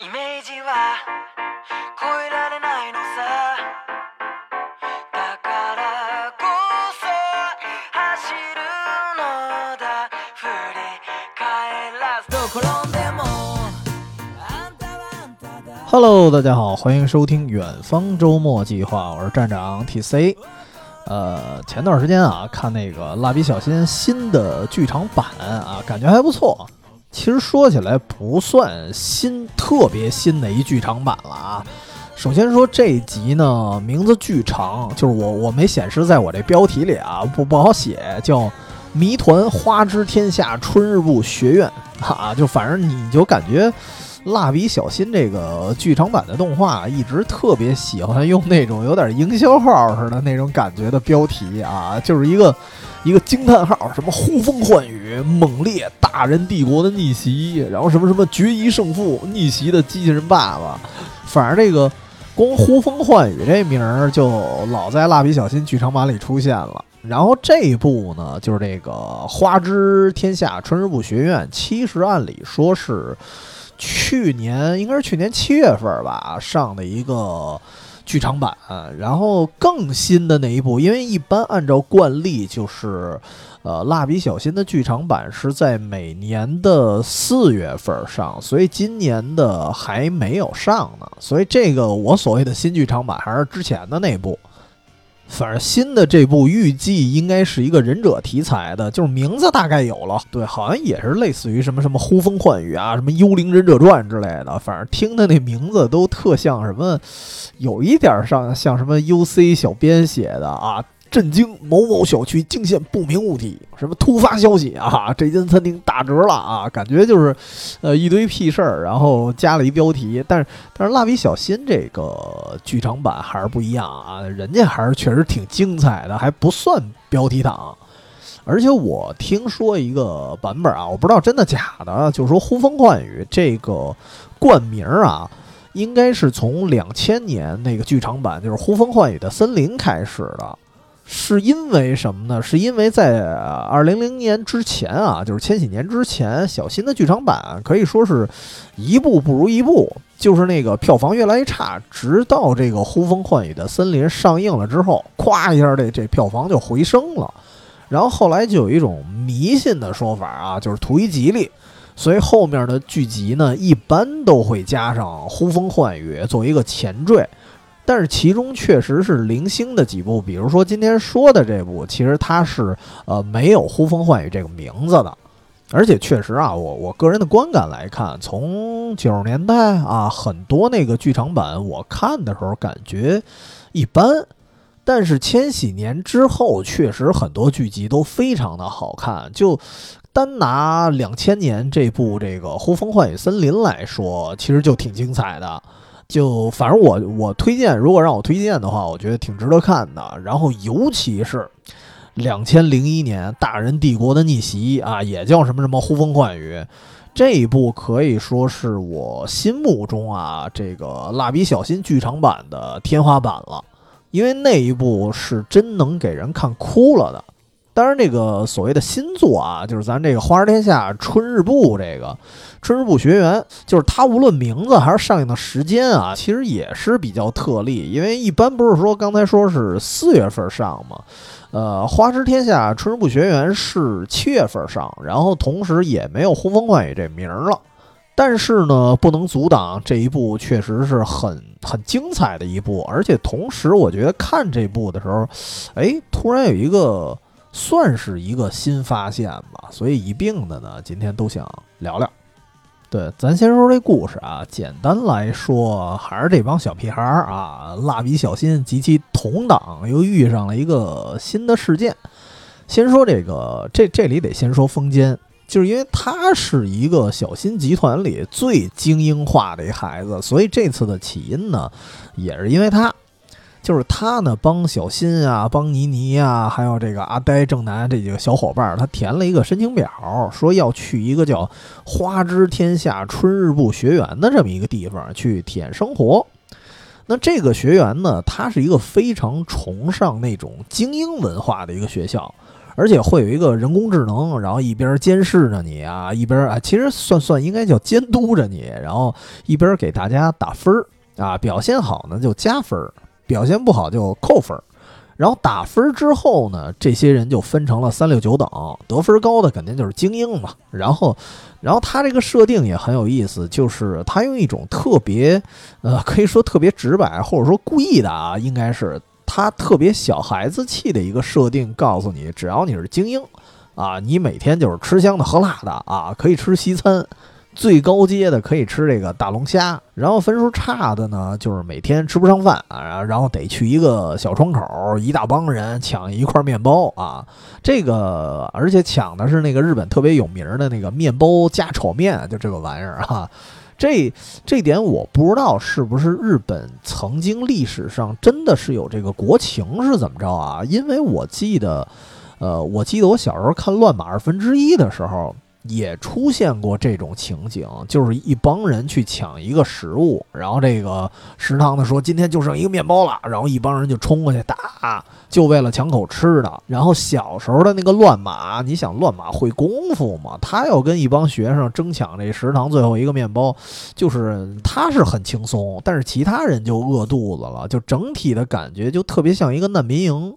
イメージは超えられないのさだからこそ走るのだ振り返らずどこ転んでもあんたはあんただ Hello，大家好，欢迎收听远方周末计划，我是站长 TC。呃，前段时间啊，看那个蜡笔小新新的剧场版啊，感觉还不错。 其实说起来不算新，特别新的一剧场版了啊。首先说这集呢，名字巨长，就是我我没显示在我这标题里啊，不不好写，叫《谜团花之天下春日部学院》啊，就反正你就感觉。蜡笔小新这个剧场版的动画一直特别喜欢用那种有点营销号似的那种感觉的标题啊，就是一个一个惊叹号，什么呼风唤雨、猛烈大人帝国的逆袭，然后什么什么决一胜负、逆袭的机器人爸爸，反正这个光呼风唤雨这名儿就老在蜡笔小新剧场版里出现了。然后这一部呢，就是这个花之天下春日部学院，其实按理说是。去年应该是去年七月份吧上的一个剧场版，然后更新的那一部，因为一般按照惯例就是，呃，蜡笔小新的剧场版是在每年的四月份上，所以今年的还没有上呢，所以这个我所谓的新剧场版还是之前的那部。反正新的这部预计应该是一个忍者题材的，就是名字大概有了，对，好像也是类似于什么什么呼风唤雨啊，什么幽灵忍者传之类的，反正听的那名字都特像什么，有一点上像什么 UC 小编写的啊。震惊！某某小区惊现不明物体，什么突发消息啊？这间餐厅打折了啊！感觉就是，呃，一堆屁事儿，然后加了一标题。但是，但是蜡笔小新这个剧场版还是不一样啊，人家还是确实挺精彩的，还不算标题党。而且我听说一个版本啊，我不知道真的假的，就是说呼风唤雨这个冠名啊，应该是从两千年那个剧场版，就是呼风唤雨的森林开始的。是因为什么呢？是因为在二零零年之前啊，就是千禧年之前，小新的剧场版可以说是一部不如一部，就是那个票房越来越差，直到这个《呼风唤雨的森林》上映了之后，咵一下这这票房就回升了。然后后来就有一种迷信的说法啊，就是图一吉利，所以后面的剧集呢，一般都会加上《呼风唤雨》作为一个前缀。但是其中确实是零星的几部，比如说今天说的这部，其实它是呃没有呼风唤雨这个名字的，而且确实啊，我我个人的观感来看，从九十年代啊，很多那个剧场版我看的时候感觉一般，但是千禧年之后，确实很多剧集都非常的好看。就单拿两千年这部这个呼风唤雨森林来说，其实就挺精彩的。就反正我我推荐，如果让我推荐的话，我觉得挺值得看的。然后尤其是两千零一年《大人帝国的逆袭》啊，也叫什么什么呼风唤雨，这一部可以说是我心目中啊这个蜡笔小新剧场版的天花板了，因为那一部是真能给人看哭了的。当然，这个所谓的新作啊，就是咱这个《花儿天下》春日部这个春日部学员，就是它无论名字还是上映的时间啊，其实也是比较特例。因为一般不是说刚才说是四月份上吗？呃，《花之天下》春日部学员是七月份上，然后同时也没有呼风唤雨这名儿了。但是呢，不能阻挡这一部确实是很很精彩的一部，而且同时我觉得看这部的时候，哎，突然有一个。算是一个新发现吧，所以一并的呢，今天都想聊聊。对，咱先说这故事啊，简单来说，还是这帮小屁孩儿啊，蜡笔小新及其同党又遇上了一个新的事件。先说这个，这这里得先说风间，就是因为他是一个小新集团里最精英化的一孩子，所以这次的起因呢，也是因为他。就是他呢，帮小新啊，帮妮妮啊，还有这个阿呆、正南这几个小伙伴，他填了一个申请表，说要去一个叫“花之天下春日部学园”的这么一个地方去体验生活。那这个学园呢，它是一个非常崇尚那种精英文化的一个学校，而且会有一个人工智能，然后一边监视着你啊，一边啊，其实算算应该叫监督着你，然后一边给大家打分儿啊，表现好呢就加分儿，表现不好就扣分。然后打分之后呢，这些人就分成了三六九等，得分高的肯定就是精英嘛。然后，然后他这个设定也很有意思，就是他用一种特别，呃，可以说特别直白，或者说故意的啊，应该是他特别小孩子气的一个设定，告诉你，只要你是精英，啊，你每天就是吃香的喝辣的啊，可以吃西餐。最高阶的可以吃这个大龙虾，然后分数差的呢，就是每天吃不上饭啊，然后得去一个小窗口，一大帮人抢一块面包啊。这个而且抢的是那个日本特别有名的那个面包加炒面，就这个玩意儿哈。这这点我不知道是不是日本曾经历史上真的是有这个国情是怎么着啊？因为我记得，呃，我记得我小时候看《乱马二分之一》的时候。也出现过这种情景，就是一帮人去抢一个食物，然后这个食堂的说今天就剩一个面包了，然后一帮人就冲过去打，就为了抢口吃的。然后小时候的那个乱马，你想乱马会功夫吗？他要跟一帮学生争抢这食堂最后一个面包，就是他是很轻松，但是其他人就饿肚子了，就整体的感觉就特别像一个难民营。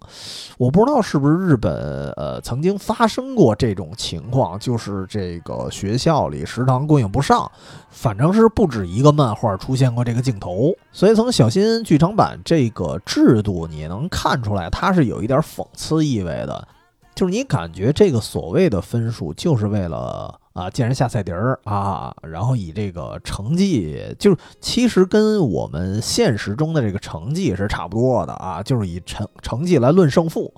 我不知道是不是日本呃曾经发生过这种情况，就是这个学校里食堂供应不上，反正是不止一个漫画出现过这个镜头。所以从小新剧场版这个制度，你能看出来它是有一点讽刺意味的，就是你感觉这个所谓的分数就是为了。啊，见人下菜碟儿啊，然后以这个成绩，就是其实跟我们现实中的这个成绩是差不多的啊，就是以成成绩来论胜负。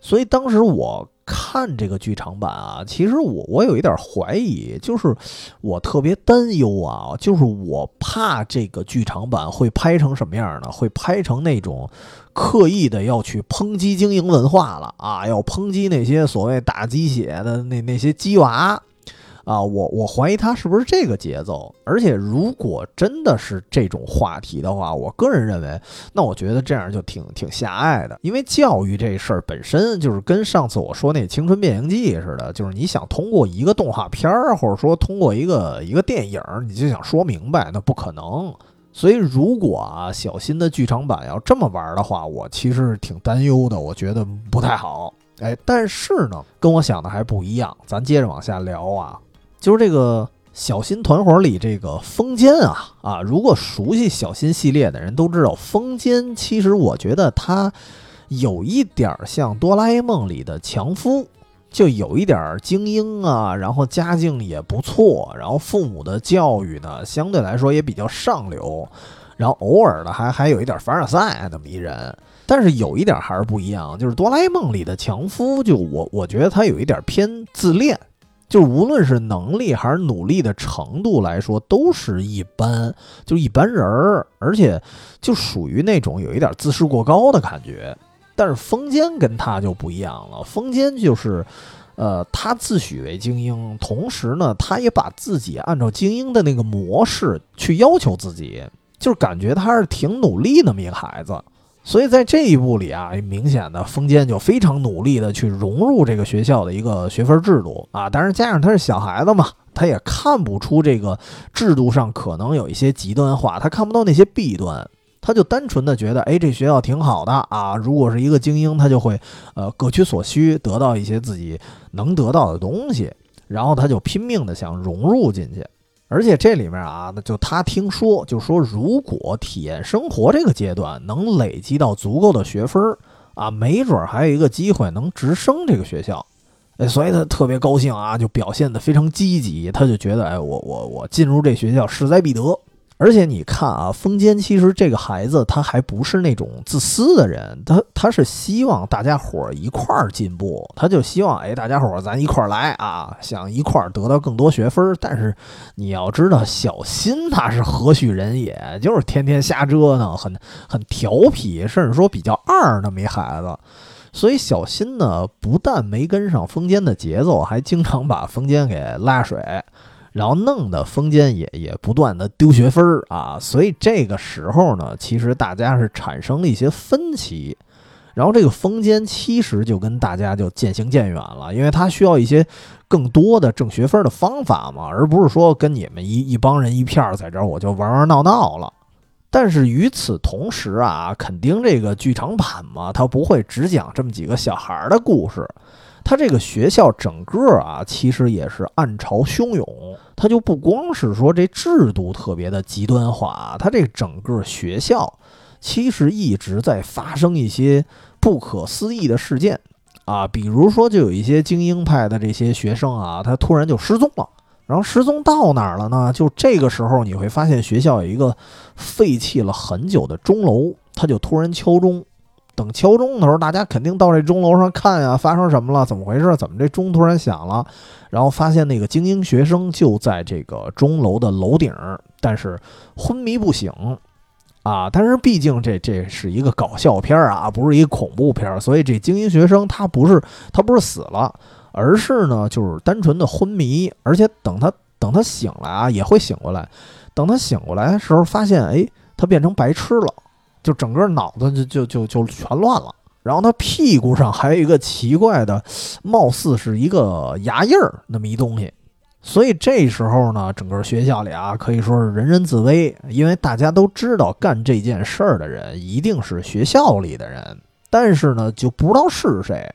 所以当时我看这个剧场版啊，其实我我有一点怀疑，就是我特别担忧啊，就是我怕这个剧场版会拍成什么样呢？会拍成那种刻意的要去抨击经营文化了啊，要抨击那些所谓打鸡血的那那些鸡娃。啊，我我怀疑他是不是这个节奏，而且如果真的是这种话题的话，我个人认为，那我觉得这样就挺挺狭隘的，因为教育这事儿本身就是跟上次我说那《青春变形记》似的，就是你想通过一个动画片儿，或者说通过一个一个电影，你就想说明白，那不可能。所以如果啊，小新的剧场版要这么玩的话，我其实挺担忧的，我觉得不太好。哎，但是呢，跟我想的还不一样，咱接着往下聊啊。就是这个小新团伙里这个风间啊啊，如果熟悉小新系列的人都知道，风间其实我觉得他有一点像哆啦 A 梦里的强夫，就有一点精英啊，然后家境也不错，然后父母的教育呢相对来说也比较上流，然后偶尔呢还还有一点凡尔赛那么一人，但是有一点还是不一样，就是哆啦 A 梦里的强夫，就我我觉得他有一点偏自恋。就无论是能力还是努力的程度来说，都是一般，就一般人儿，而且就属于那种有一点自视过高的感觉。但是风间跟他就不一样了，风间就是，呃，他自诩为精英，同时呢，他也把自己按照精英的那个模式去要求自己，就是感觉他是挺努力那么一个孩子。所以在这一步里啊，明显的风间就非常努力的去融入这个学校的一个学分制度啊。当然，加上他是小孩子嘛，他也看不出这个制度上可能有一些极端化，他看不到那些弊端，他就单纯的觉得，哎，这学校挺好的啊。如果是一个精英，他就会呃各取所需，得到一些自己能得到的东西，然后他就拼命的想融入进去。而且这里面啊，那就他听说，就说如果体验生活这个阶段能累积到足够的学分啊，没准还有一个机会能直升这个学校，哎，所以他特别高兴啊，就表现得非常积极，他就觉得，哎，我我我进入这学校势在必得。而且你看啊，风间其实这个孩子他还不是那种自私的人，他他是希望大家伙儿一块儿进步，他就希望哎大家伙儿咱一块儿来啊，想一块儿得到更多学分。但是你要知道，小新他是何许人也，就是天天瞎折腾，很很调皮，甚至说比较二那么一孩子。所以小新呢，不但没跟上风间的节奏，还经常把风间给拉水。然后弄得风间也也不断的丢学分儿啊，所以这个时候呢，其实大家是产生了一些分歧。然后这个风间其实就跟大家就渐行渐远了，因为他需要一些更多的挣学分的方法嘛，而不是说跟你们一一帮人一片儿在这儿我就玩玩闹闹了。但是与此同时啊，肯定这个剧场版嘛，它不会只讲这么几个小孩的故事，它这个学校整个啊，其实也是暗潮汹涌，它就不光是说这制度特别的极端化，它这整个学校其实一直在发生一些不可思议的事件啊，比如说就有一些精英派的这些学生啊，他突然就失踪了。然后失踪到哪儿了呢？就这个时候，你会发现学校有一个废弃了很久的钟楼，他就突然敲钟。等敲钟的时候，大家肯定到这钟楼上看呀，发生什么了？怎么回事？怎么这钟突然响了？然后发现那个精英学生就在这个钟楼的楼顶，但是昏迷不醒啊！但是毕竟这这是一个搞笑片啊，不是一个恐怖片，所以这精英学生他不是他不是死了。而是呢，就是单纯的昏迷，而且等他等他醒来啊，也会醒过来。等他醒过来的时候，发现哎，他变成白痴了，就整个脑子就就就就全乱了。然后他屁股上还有一个奇怪的，貌似是一个牙印儿那么一东西。所以这时候呢，整个学校里啊，可以说是人人自危，因为大家都知道干这件事儿的人一定是学校里的人，但是呢，就不知道是谁。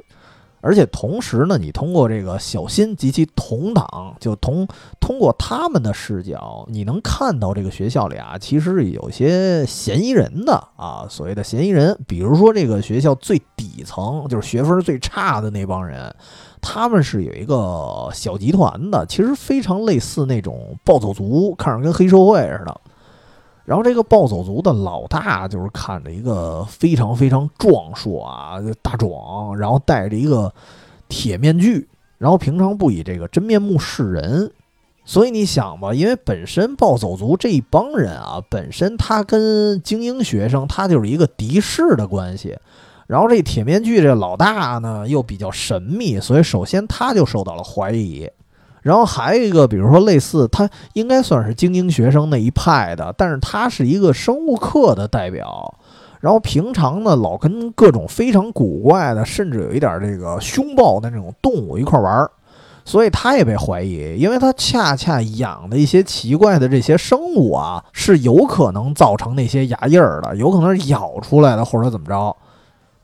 而且同时呢，你通过这个小新及其同党，就同通过他们的视角，你能看到这个学校里啊，其实有些嫌疑人的啊。所谓的嫌疑人，比如说这个学校最底层，就是学分最差的那帮人，他们是有一个小集团的，其实非常类似那种暴走族，看着跟黑社会似的。然后这个暴走族的老大就是看着一个非常非常壮硕啊大壮，然后戴着一个铁面具，然后平常不以这个真面目示人，所以你想吧，因为本身暴走族这一帮人啊，本身他跟精英学生他就是一个敌视的关系，然后这铁面具这老大呢又比较神秘，所以首先他就受到了怀疑。然后还有一个，比如说类似，他应该算是精英学生那一派的，但是他是一个生物课的代表。然后平常呢，老跟各种非常古怪的，甚至有一点这个凶暴的那种动物一块玩儿，所以他也被怀疑，因为他恰恰养的一些奇怪的这些生物啊，是有可能造成那些牙印儿的，有可能是咬出来的，或者怎么着。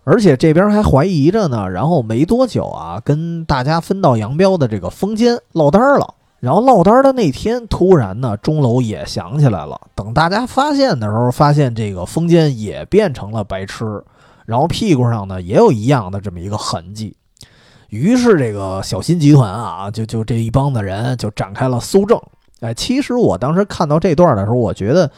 而且这边还怀疑着呢，然后没多久啊，跟大家分道扬镳的这个风间落单了。然后落单的那天，突然呢，钟楼也想起来了。等大家发现的时候，发现这个风间也变成了白痴，然后屁股上呢也有一样的这么一个痕迹。于是这个小新集团啊，就就这一帮子人就展开了搜证。哎，其实我当时看到这段的时候，我觉得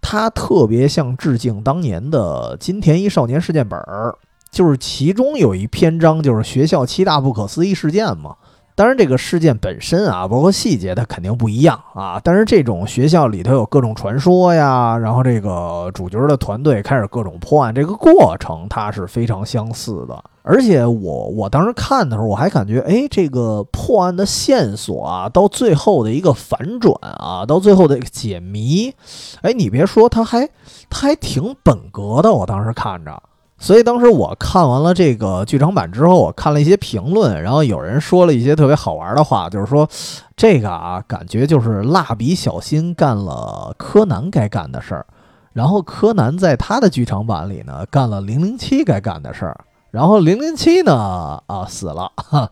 他特别像致敬当年的金田一少年事件本儿。就是其中有一篇章，就是学校七大不可思议事件嘛。当然，这个事件本身啊，包括细节，它肯定不一样啊。但是这种学校里头有各种传说呀，然后这个主角的团队开始各种破案，这个过程它是非常相似的。而且我我当时看的时候，我还感觉，哎，这个破案的线索啊，到最后的一个反转啊，到最后的解谜，哎，你别说，它还它还挺本格的。我当时看着。所以当时我看完了这个剧场版之后，我看了一些评论，然后有人说了一些特别好玩的话，就是说这个啊，感觉就是蜡笔小新干了柯南该干的事儿，然后柯南在他的剧场版里呢干了零零七该干的事儿，然后零零七呢啊死了。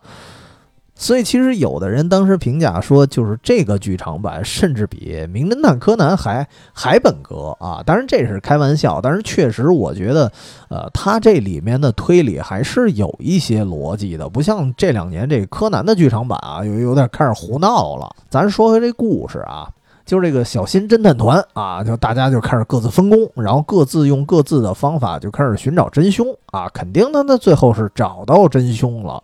所以其实有的人当时评价说，就是这个剧场版甚至比《名侦探柯南》还还本格啊！当然这是开玩笑，但是确实我觉得，呃，它这里面的推理还是有一些逻辑的，不像这两年这柯南的剧场版啊，有有点开始胡闹了。咱说回这故事啊，就是这个小新侦探团啊，就大家就开始各自分工，然后各自用各自的方法就开始寻找真凶啊，肯定的，那最后是找到真凶了。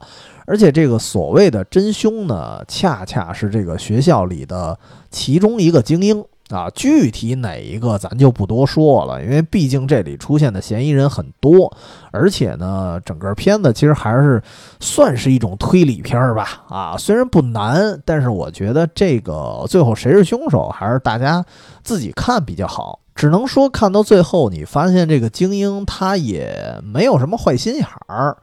而且这个所谓的真凶呢，恰恰是这个学校里的其中一个精英啊。具体哪一个咱就不多说了，因为毕竟这里出现的嫌疑人很多。而且呢，整个片子其实还是算是一种推理片儿吧。啊，虽然不难，但是我觉得这个最后谁是凶手，还是大家自己看比较好。只能说看到最后，你发现这个精英他也没有什么坏心眼儿，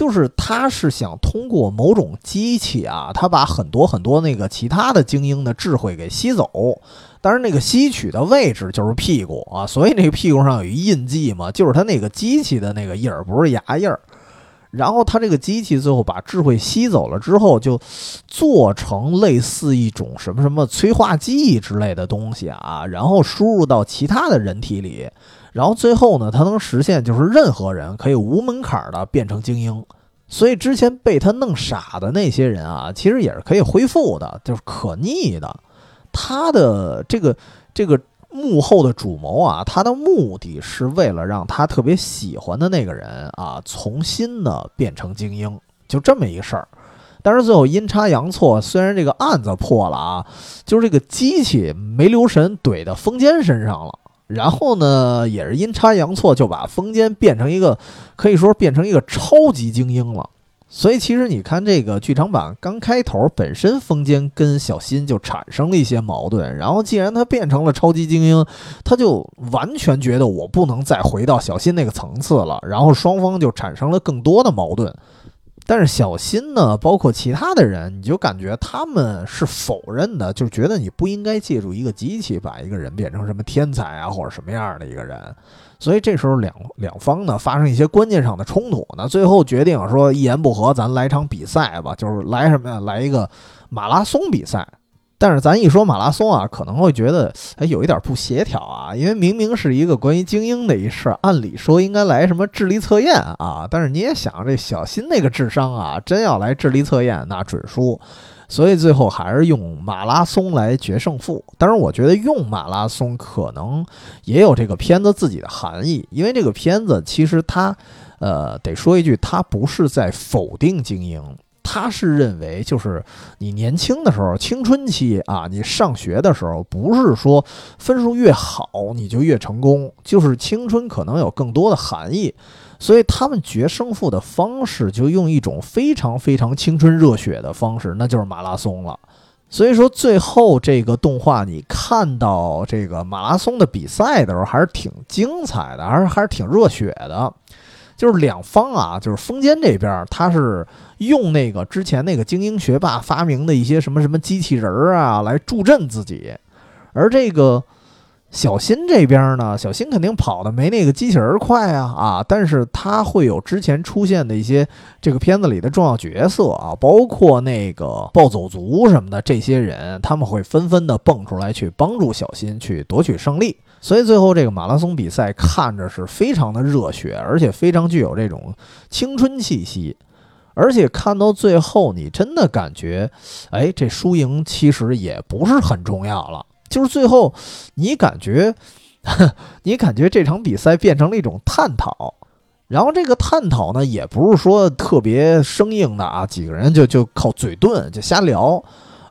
就是他是想通过某种机器啊，他把很多很多那个其他的精英的智慧给吸走。但是，那个吸取的位置就是屁股啊，所以那个屁股上有一印记嘛，就是他那个机器的那个印儿，不是牙印儿。然后他这个机器最后把智慧吸走了之后，就做成类似一种什么什么催化剂之类的东西啊，然后输入到其他的人体里，然后最后呢，他能实现就是任何人可以无门槛的变成精英。所以之前被他弄傻的那些人啊，其实也是可以恢复的，就是可逆的。他的这个这个。幕后的主谋啊，他的目的是为了让他特别喜欢的那个人啊，重新的变成精英，就这么一事儿。但是最后阴差阳错，虽然这个案子破了啊，就是这个机器没留神怼到风间身上了，然后呢，也是阴差阳错就把风间变成一个，可以说变成一个超级精英了。所以其实你看这个剧场版刚开头，本身风间跟小新就产生了一些矛盾。然后既然他变成了超级精英，他就完全觉得我不能再回到小新那个层次了。然后双方就产生了更多的矛盾。但是小新呢，包括其他的人，你就感觉他们是否认的，就觉得你不应该借助一个机器把一个人变成什么天才啊，或者什么样的一个人。所以这时候两两方呢发生一些关键上的冲突，那最后决定说一言不合，咱来场比赛吧，就是来什么呀？来一个马拉松比赛。但是咱一说马拉松啊，可能会觉得哎有一点不协调啊，因为明明是一个关于精英的一事儿，按理说应该来什么智力测验啊。但是你也想，这小新那个智商啊，真要来智力测验，那准输。所以最后还是用马拉松来决胜负。当然，我觉得用马拉松可能也有这个片子自己的含义，因为这个片子其实它，呃，得说一句，它不是在否定精英，他是认为就是你年轻的时候，青春期啊，你上学的时候，不是说分数越好你就越成功，就是青春可能有更多的含义。所以他们决胜负的方式就用一种非常非常青春热血的方式，那就是马拉松了。所以说最后这个动画你看到这个马拉松的比赛的时候，还是挺精彩的，还是还是挺热血的。就是两方啊，就是风间这边他是用那个之前那个精英学霸发明的一些什么什么机器人儿啊来助阵自己，而这个。小新这边呢，小新肯定跑的没那个机器人快啊啊！但是他会有之前出现的一些这个片子里的重要角色啊，包括那个暴走族什么的这些人，他们会纷纷的蹦出来去帮助小新去夺取胜利。所以最后这个马拉松比赛看着是非常的热血，而且非常具有这种青春气息。而且看到最后，你真的感觉，哎，这输赢其实也不是很重要了。就是最后，你感觉，你感觉这场比赛变成了一种探讨，然后这个探讨呢，也不是说特别生硬的啊，几个人就就靠嘴遁就瞎聊，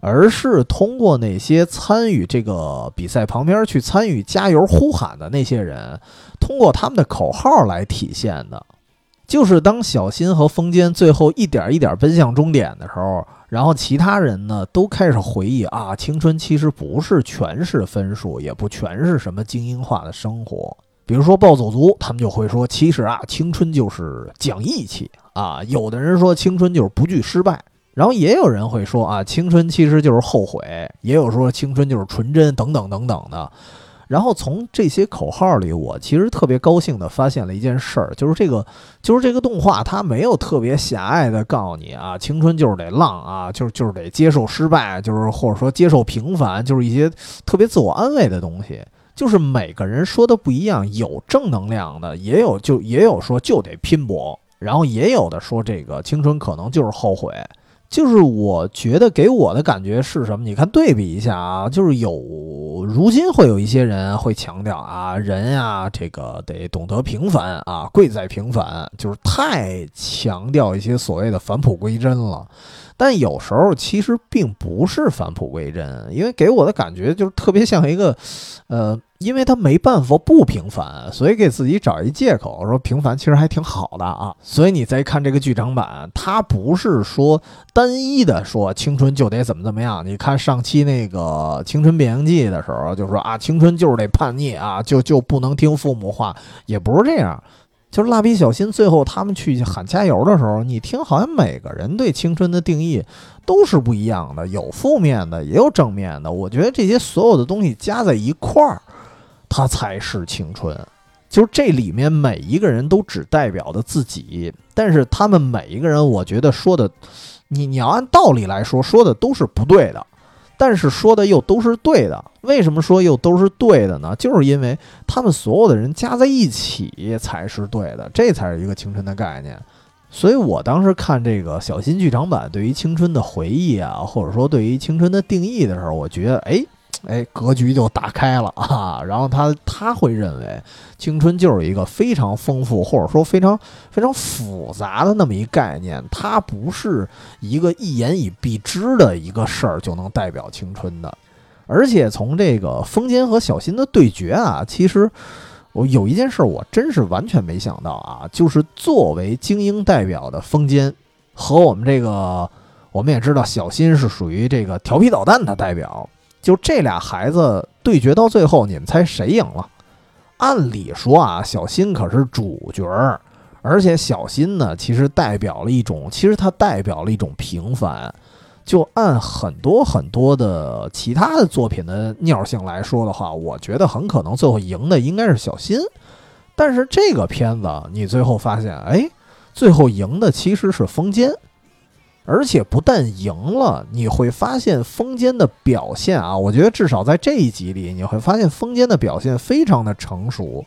而是通过那些参与这个比赛旁边去参与加油呼喊的那些人，通过他们的口号来体现的。就是当小新和风间最后一点一点奔向终点的时候。然后其他人呢，都开始回忆啊，青春其实不是全是分数，也不全是什么精英化的生活。比如说暴走族，他们就会说，其实啊，青春就是讲义气啊。有的人说青春就是不惧失败，然后也有人会说啊，青春其实就是后悔，也有说青春就是纯真，等等等等的。然后从这些口号里，我其实特别高兴地发现了一件事儿，就是这个，就是这个动画它没有特别狭隘的告诉你啊，青春就是得浪啊，就是就是得接受失败，就是或者说接受平凡，就是一些特别自我安慰的东西。就是每个人说的不一样，有正能量的，也有就也有说就得拼搏，然后也有的说这个青春可能就是后悔。就是我觉得给我的感觉是什么？你看对比一下啊，就是有如今会有一些人会强调啊，人啊，这个得懂得平凡啊，贵在平凡，就是太强调一些所谓的返璞归真了。但有时候其实并不是返璞归真，因为给我的感觉就是特别像一个，呃，因为他没办法不平凡，所以给自己找一借口，说平凡其实还挺好的啊。所以你再看这个剧场版，它不是说单一的说青春就得怎么怎么样。你看上期那个《青春变形记》的时候，就说啊，青春就是得叛逆啊，就就不能听父母话，也不是这样。就是蜡笔小新最后他们去喊加油的时候，你听好像每个人对青春的定义都是不一样的，有负面的，也有正面的。我觉得这些所有的东西加在一块儿，它才是青春。就是这里面每一个人都只代表的自己，但是他们每一个人，我觉得说的，你你要按道理来说，说的都是不对的。但是说的又都是对的，为什么说又都是对的呢？就是因为他们所有的人加在一起才是对的，这才是一个青春的概念。所以我当时看这个小新剧场版对于青春的回忆啊，或者说对于青春的定义的时候，我觉得，哎。哎，格局就打开了啊！然后他他会认为青春就是一个非常丰富或者说非常非常复杂的那么一概念，它不是一个一言以蔽之的一个事儿就能代表青春的。而且从这个风间和小新的对决啊，其实我有一件事我真是完全没想到啊，就是作为精英代表的风间和我们这个，我们也知道小新是属于这个调皮捣蛋的代表。就这俩孩子对决到最后，你们猜谁赢了？按理说啊，小新可是主角儿，而且小新呢，其实代表了一种，其实它代表了一种平凡。就按很多很多的其他的作品的尿性来说的话，我觉得很可能最后赢的应该是小新。但是这个片子，你最后发现，哎，最后赢的其实是风间。而且不但赢了，你会发现风间的表现啊，我觉得至少在这一集里，你会发现风间的表现非常的成熟。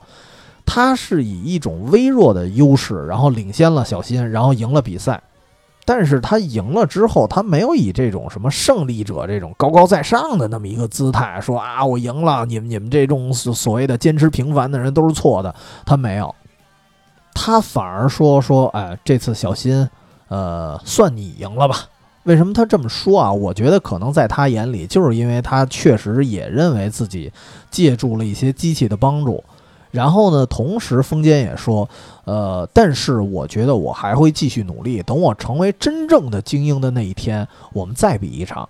他是以一种微弱的优势，然后领先了小新，然后赢了比赛。但是他赢了之后，他没有以这种什么胜利者这种高高在上的那么一个姿态，说啊，我赢了，你们你们这种所谓的坚持平凡的人都是错的。他没有，他反而说说，哎，这次小新。呃，算你赢了吧？为什么他这么说啊？我觉得可能在他眼里，就是因为他确实也认为自己借助了一些机器的帮助。然后呢，同时风间也说，呃，但是我觉得我还会继续努力，等我成为真正的精英的那一天，我们再比一场。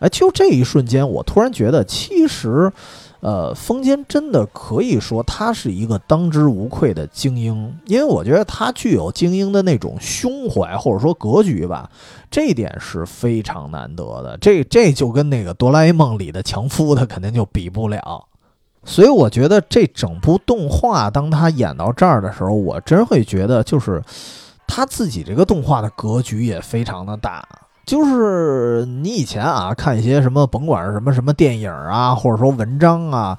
哎，就这一瞬间，我突然觉得，其实。呃，风间真的可以说他是一个当之无愧的精英，因为我觉得他具有精英的那种胸怀或者说格局吧，这一点是非常难得的。这这就跟那个哆啦 A 梦里的强夫他肯定就比不了。所以我觉得这整部动画当他演到这儿的时候，我真会觉得就是他自己这个动画的格局也非常的大。就是你以前啊看一些什么，甭管是什么什么电影啊，或者说文章啊，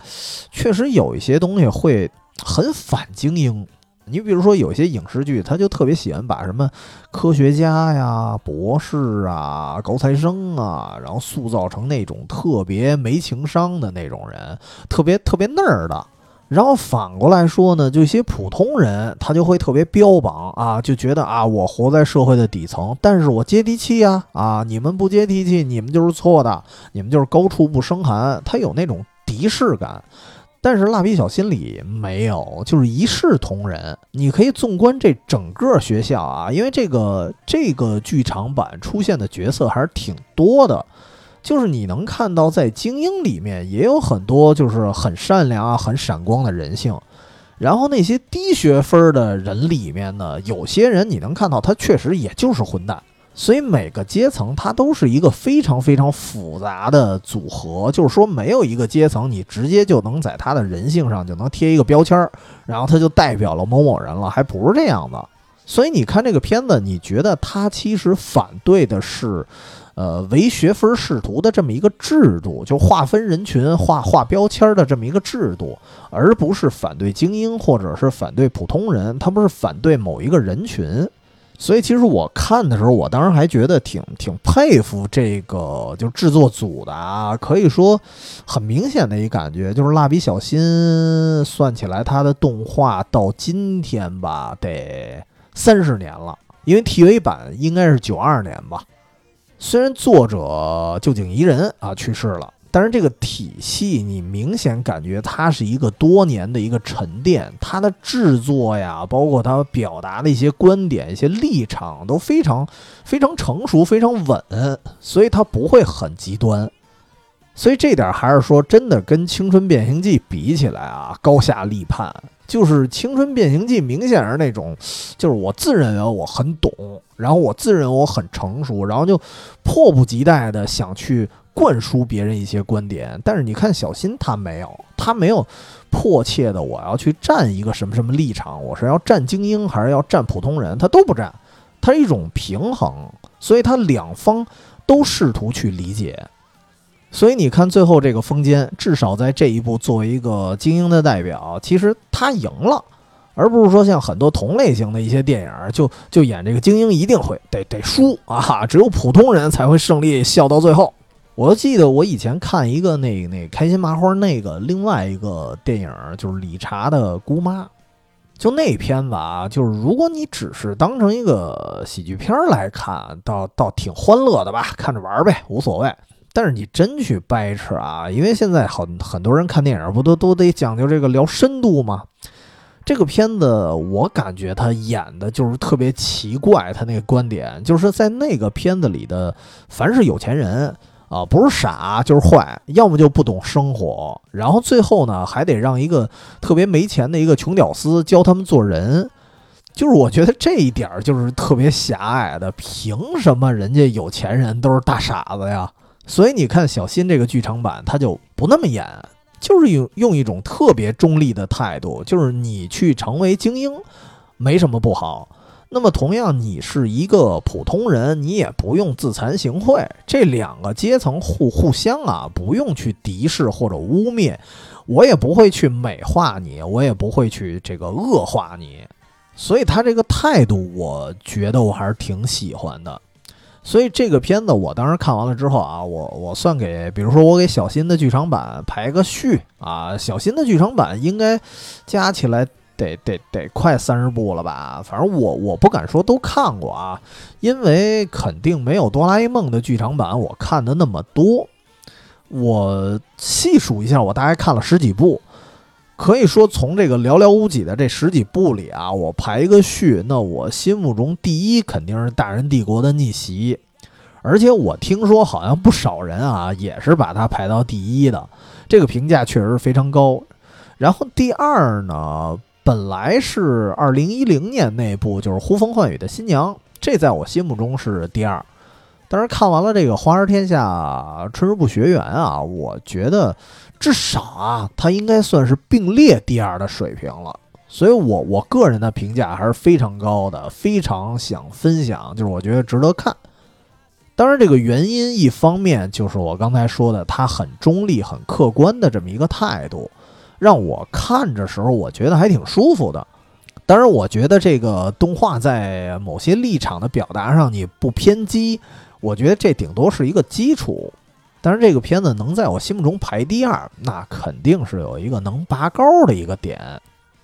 确实有一些东西会很反精英。你比如说有些影视剧，他就特别喜欢把什么科学家呀、博士啊、高材生啊，然后塑造成那种特别没情商的那种人，特别特别那儿的。然后反过来说呢，就一些普通人，他就会特别标榜啊，就觉得啊，我活在社会的底层，但是我接地气呀，啊，你们不接地气，你们就是错的，你们就是高处不胜寒，他有那种敌视感。但是蜡笔小新里没有，就是一视同仁。你可以纵观这整个学校啊，因为这个这个剧场版出现的角色还是挺多的。就是你能看到，在精英里面也有很多就是很善良啊、很闪光的人性，然后那些低学分的人里面呢，有些人你能看到他确实也就是混蛋。所以每个阶层它都是一个非常非常复杂的组合，就是说没有一个阶层你直接就能在他的人性上就能贴一个标签儿，然后他就代表了某某人了，还不是这样的。所以你看这个片子，你觉得他其实反对的是。呃，唯学分视图的这么一个制度，就划分人群、划划标签的这么一个制度，而不是反对精英或者是反对普通人，他不是反对某一个人群。所以其实我看的时候，我当时还觉得挺挺佩服这个就制作组的啊，可以说很明显的一感觉就是蜡笔小新算起来，它的动画到今天吧，得三十年了，因为 TV 版应该是九二年吧。虽然作者旧井宜人啊去世了，但是这个体系，你明显感觉它是一个多年的一个沉淀，它的制作呀，包括它表达的一些观点、一些立场都非常非常成熟、非常稳，所以它不会很极端。所以这点还是说真的，跟《青春变形记》比起来啊，高下立判。就是《青春变形记》明显是那种，就是我自认为我很懂，然后我自认为我很成熟，然后就迫不及待的想去。灌输别人一些观点，但是你看小新他没有，他没有迫切的我要去站一个什么什么立场，我是要站精英还是要站普通人，他都不站，他是一种平衡，所以他两方都试图去理解，所以你看最后这个风间，至少在这一步作为一个精英的代表，其实他赢了，而不是说像很多同类型的一些电影就就演这个精英一定会得得输啊，只有普通人才会胜利，笑到最后。我记得我以前看一个那那开心麻花那个另外一个电影，就是理查的姑妈，就那片子啊，就是如果你只是当成一个喜剧片来看，倒倒挺欢乐的吧，看着玩呗，无所谓。但是你真去掰扯啊，因为现在很很多人看电影不都都得讲究这个聊深度吗？这个片子我感觉他演的就是特别奇怪，他那个观点就是在那个片子里的，凡是有钱人。啊，不是傻就是坏，要么就不懂生活，然后最后呢，还得让一个特别没钱的一个穷屌丝教他们做人，就是我觉得这一点就是特别狭隘的。凭什么人家有钱人都是大傻子呀？所以你看小新这个剧场版，他就不那么演，就是用用一种特别中立的态度，就是你去成为精英，没什么不好。那么，同样，你是一个普通人，你也不用自惭形秽。这两个阶层互互相啊，不用去敌视或者污蔑，我也不会去美化你，我也不会去这个恶化你。所以他这个态度，我觉得我还是挺喜欢的。所以这个片子我当时看完了之后啊，我我算给，比如说我给小新的剧场版排个序啊，小新的剧场版应该加起来。得得得，快三十部了吧？反正我我不敢说都看过啊，因为肯定没有哆啦 A 梦的剧场版我看的那么多。我细数一下，我大概看了十几部，可以说从这个寥寥无几的这十几部里啊，我排一个序，那我心目中第一肯定是《大人帝国的逆袭》，而且我听说好像不少人啊也是把它排到第一的，这个评价确实非常高。然后第二呢？本来是二零一零年那部就是呼风唤雨的新娘，这在我心目中是第二。但是看完了这个《花儿天下春日部学园》啊，我觉得至少啊，它应该算是并列第二的水平了。所以，我我个人的评价还是非常高的，非常想分享，就是我觉得值得看。当然，这个原因一方面就是我刚才说的，它很中立、很客观的这么一个态度。让我看着时候，我觉得还挺舒服的。当然，我觉得这个动画在某些立场的表达上你不偏激，我觉得这顶多是一个基础。但是这个片子能在我心目中排第二，那肯定是有一个能拔高的一个点，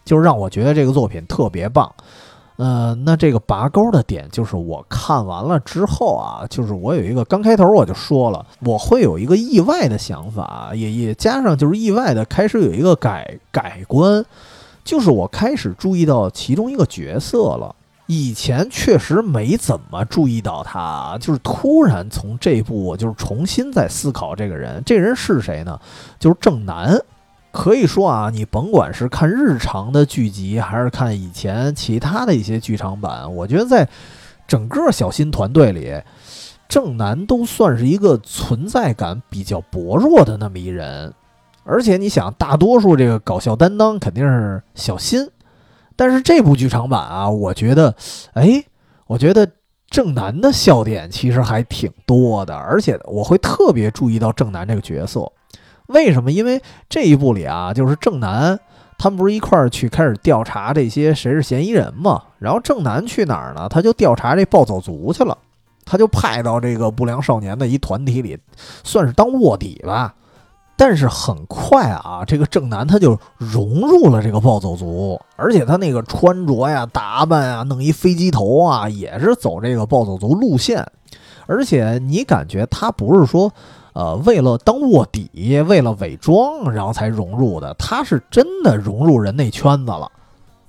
就是让我觉得这个作品特别棒。呃，那这个拔高的点就是我看完了之后啊，就是我有一个刚开头我就说了，我会有一个意外的想法，也也加上就是意外的开始有一个改改观，就是我开始注意到其中一个角色了，以前确实没怎么注意到他，就是突然从这部我就是重新在思考这个人，这人是谁呢？就是郑楠。可以说啊，你甭管是看日常的剧集，还是看以前其他的一些剧场版，我觉得在整个小新团队里，郑楠都算是一个存在感比较薄弱的那么一人。而且你想，大多数这个搞笑担当肯定是小新，但是这部剧场版啊，我觉得，哎，我觉得郑南的笑点其实还挺多的，而且我会特别注意到郑南这个角色。为什么？因为这一部里啊，就是郑南他们不是一块儿去开始调查这些谁是嫌疑人嘛？然后郑南去哪儿呢？他就调查这暴走族去了，他就派到这个不良少年的一团体里，算是当卧底吧。但是很快啊，这个郑南他就融入了这个暴走族，而且他那个穿着呀、打扮呀，弄一飞机头啊，也是走这个暴走族路线。而且你感觉他不是说。呃，为了当卧底，为了伪装，然后才融入的。他是真的融入人那圈子了。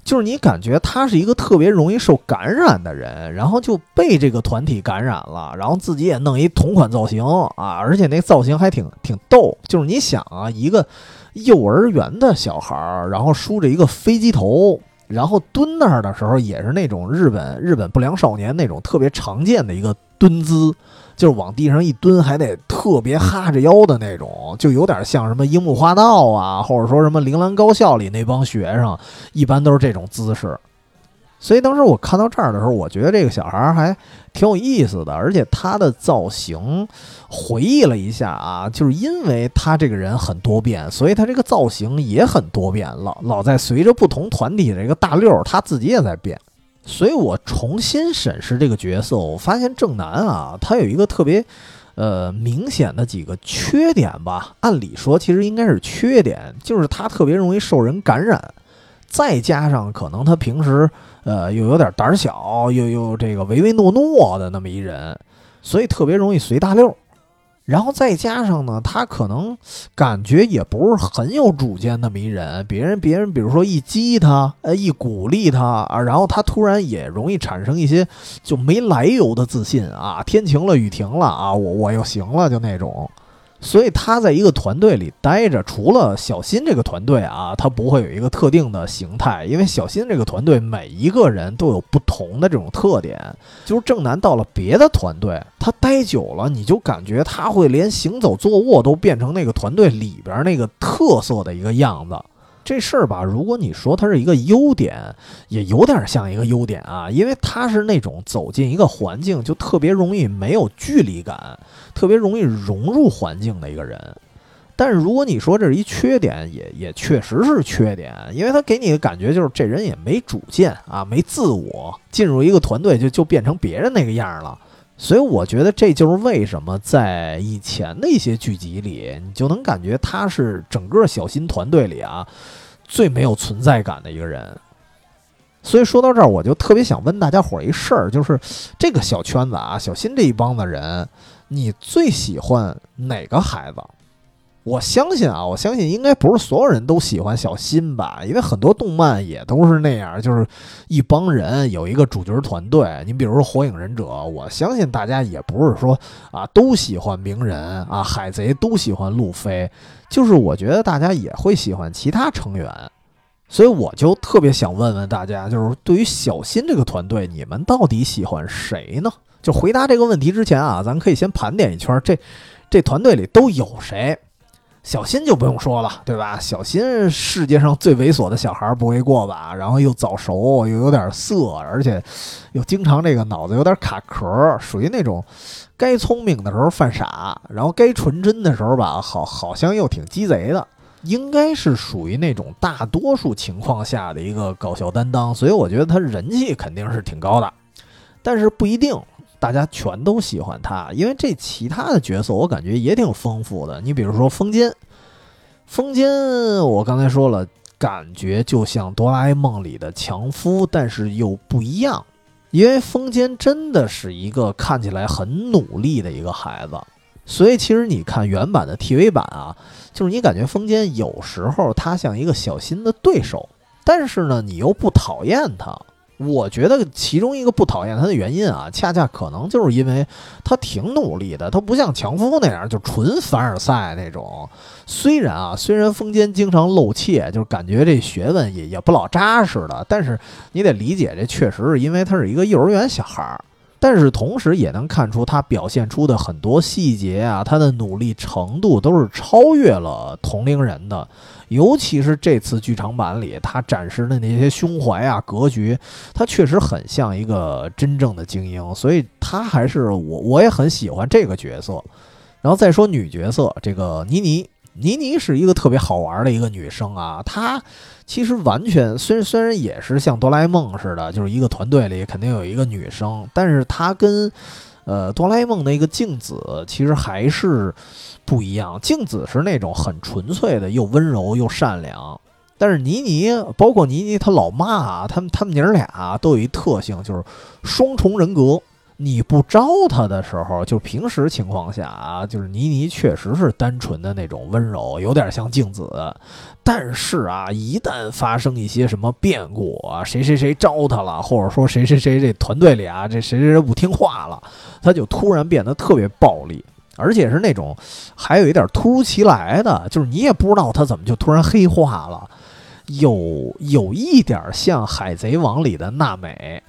就是你感觉他是一个特别容易受感染的人，然后就被这个团体感染了，然后自己也弄一同款造型啊，而且那造型还挺挺逗。就是你想啊，一个幼儿园的小孩儿，然后梳着一个飞机头，然后蹲那儿的时候也是那种日本日本不良少年那种特别常见的一个蹲姿。就是往地上一蹲，还得特别哈着腰的那种，就有点像什么樱木花道啊，或者说什么铃兰高校里那帮学生，一般都是这种姿势。所以当时我看到这儿的时候，我觉得这个小孩还挺有意思的，而且他的造型，回忆了一下啊，就是因为他这个人很多变，所以他这个造型也很多变，老老在随着不同团体这个大溜，他自己也在变。所以我重新审视这个角色，我发现正南啊，他有一个特别，呃，明显的几个缺点吧。按理说，其实应该是缺点，就是他特别容易受人感染，再加上可能他平时，呃，又有点胆小，又又这个唯唯诺诺的那么一人，所以特别容易随大溜。然后再加上呢，他可能感觉也不是很有主见那么一人，别人别人比如说一激他，呃，一鼓励他啊，然后他突然也容易产生一些就没来由的自信啊，天晴了雨停了啊，我我又行了就那种。所以他在一个团队里待着，除了小新这个团队啊，他不会有一个特定的形态，因为小新这个团队每一个人都有不同的这种特点。就是正南到了别的团队，他待久了，你就感觉他会连行走坐卧都变成那个团队里边那个特色的一个样子。这事儿吧，如果你说它是一个优点，也有点像一个优点啊，因为他是那种走进一个环境就特别容易没有距离感，特别容易融入环境的一个人。但是如果你说这是一缺点，也也确实是缺点，因为他给你的感觉就是这人也没主见啊，没自我，进入一个团队就就变成别人那个样了。所以我觉得这就是为什么在以前的一些剧集里，你就能感觉他是整个小新团队里啊最没有存在感的一个人。所以说到这儿，我就特别想问大家伙儿一事儿，就是这个小圈子啊，小新这一帮的人，你最喜欢哪个孩子？我相信啊，我相信应该不是所有人都喜欢小新吧，因为很多动漫也都是那样，就是一帮人有一个主角团队。你比如说《火影忍者》，我相信大家也不是说啊都喜欢鸣人啊，海贼都喜欢路飞，就是我觉得大家也会喜欢其他成员。所以我就特别想问问大家，就是对于小新这个团队，你们到底喜欢谁呢？就回答这个问题之前啊，咱可以先盘点一圈，这这团队里都有谁？小新就不用说了，对吧？小新世界上最猥琐的小孩不为过吧？然后又早熟，又有点色，而且又经常这个脑子有点卡壳，属于那种该聪明的时候犯傻，然后该纯真的时候吧，好好像又挺鸡贼的，应该是属于那种大多数情况下的一个搞笑担当，所以我觉得他人气肯定是挺高的，但是不一定。大家全都喜欢他，因为这其他的角色我感觉也挺丰富的。你比如说风间，风间我刚才说了，感觉就像哆啦 A 梦里的强夫，但是又不一样，因为风间真的是一个看起来很努力的一个孩子。所以其实你看原版的 TV 版啊，就是你感觉风间有时候他像一个小新的对手，但是呢，你又不讨厌他。我觉得其中一个不讨厌他的原因啊，恰恰可能就是因为他挺努力的，他不像强夫那样就纯凡尔赛那种。虽然啊，虽然风间经常露怯，就是感觉这学问也也不老扎实的，但是你得理解，这确实是因为他是一个幼儿园小孩儿。但是同时也能看出他表现出的很多细节啊，他的努力程度都是超越了同龄人的。尤其是这次剧场版里，他展示的那些胸怀啊、格局，他确实很像一个真正的精英，所以他还是我我也很喜欢这个角色。然后再说女角色，这个妮妮，妮妮是一个特别好玩的一个女生啊。她其实完全虽虽然也是像哆啦 A 梦似的，就是一个团队里肯定有一个女生，但是她跟呃哆啦 A 梦那个镜子其实还是。不一样，静子是那种很纯粹的，又温柔又善良。但是妮妮，包括妮妮她老妈啊，他们他们娘俩都有一特性，就是双重人格。你不招她的时候，就平时情况下啊，就是倪妮确实是单纯的那种温柔，有点像静子。但是啊，一旦发生一些什么变故啊，谁谁谁招她了，或者说谁谁谁这团队里啊，这谁谁谁不听话了，她就突然变得特别暴力，而且是那种还有一点突如其来的，就是你也不知道他怎么就突然黑化了，有有一点像《海贼王》里的娜美。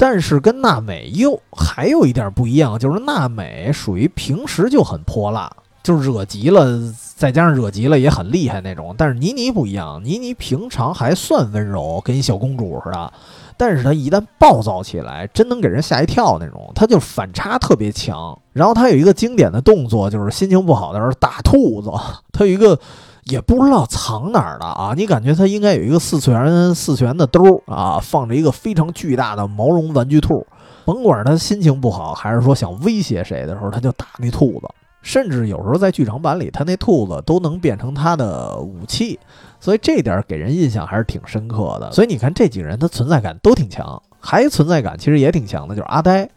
但是跟娜美又还有一点不一样，就是娜美属于平时就很泼辣，就是惹急了，再加上惹急了也很厉害那种。但是妮妮不一样，妮妮平常还算温柔，跟一小公主似的。但是他一旦暴躁起来，真能给人吓一跳那种。他就反差特别强。然后他有一个经典的动作，就是心情不好的时候打兔子。他有一个。也不知道藏哪儿了啊！你感觉它应该有一个四次元四次元的兜啊，放着一个非常巨大的毛绒玩具兔。甭管他心情不好，还是说想威胁谁的时候，他就打那兔子。甚至有时候在剧场版里，他那兔子都能变成他的武器。所以这点给人印象还是挺深刻的。所以你看这几个人，他存在感都挺强，还存在感其实也挺强的，就是阿呆。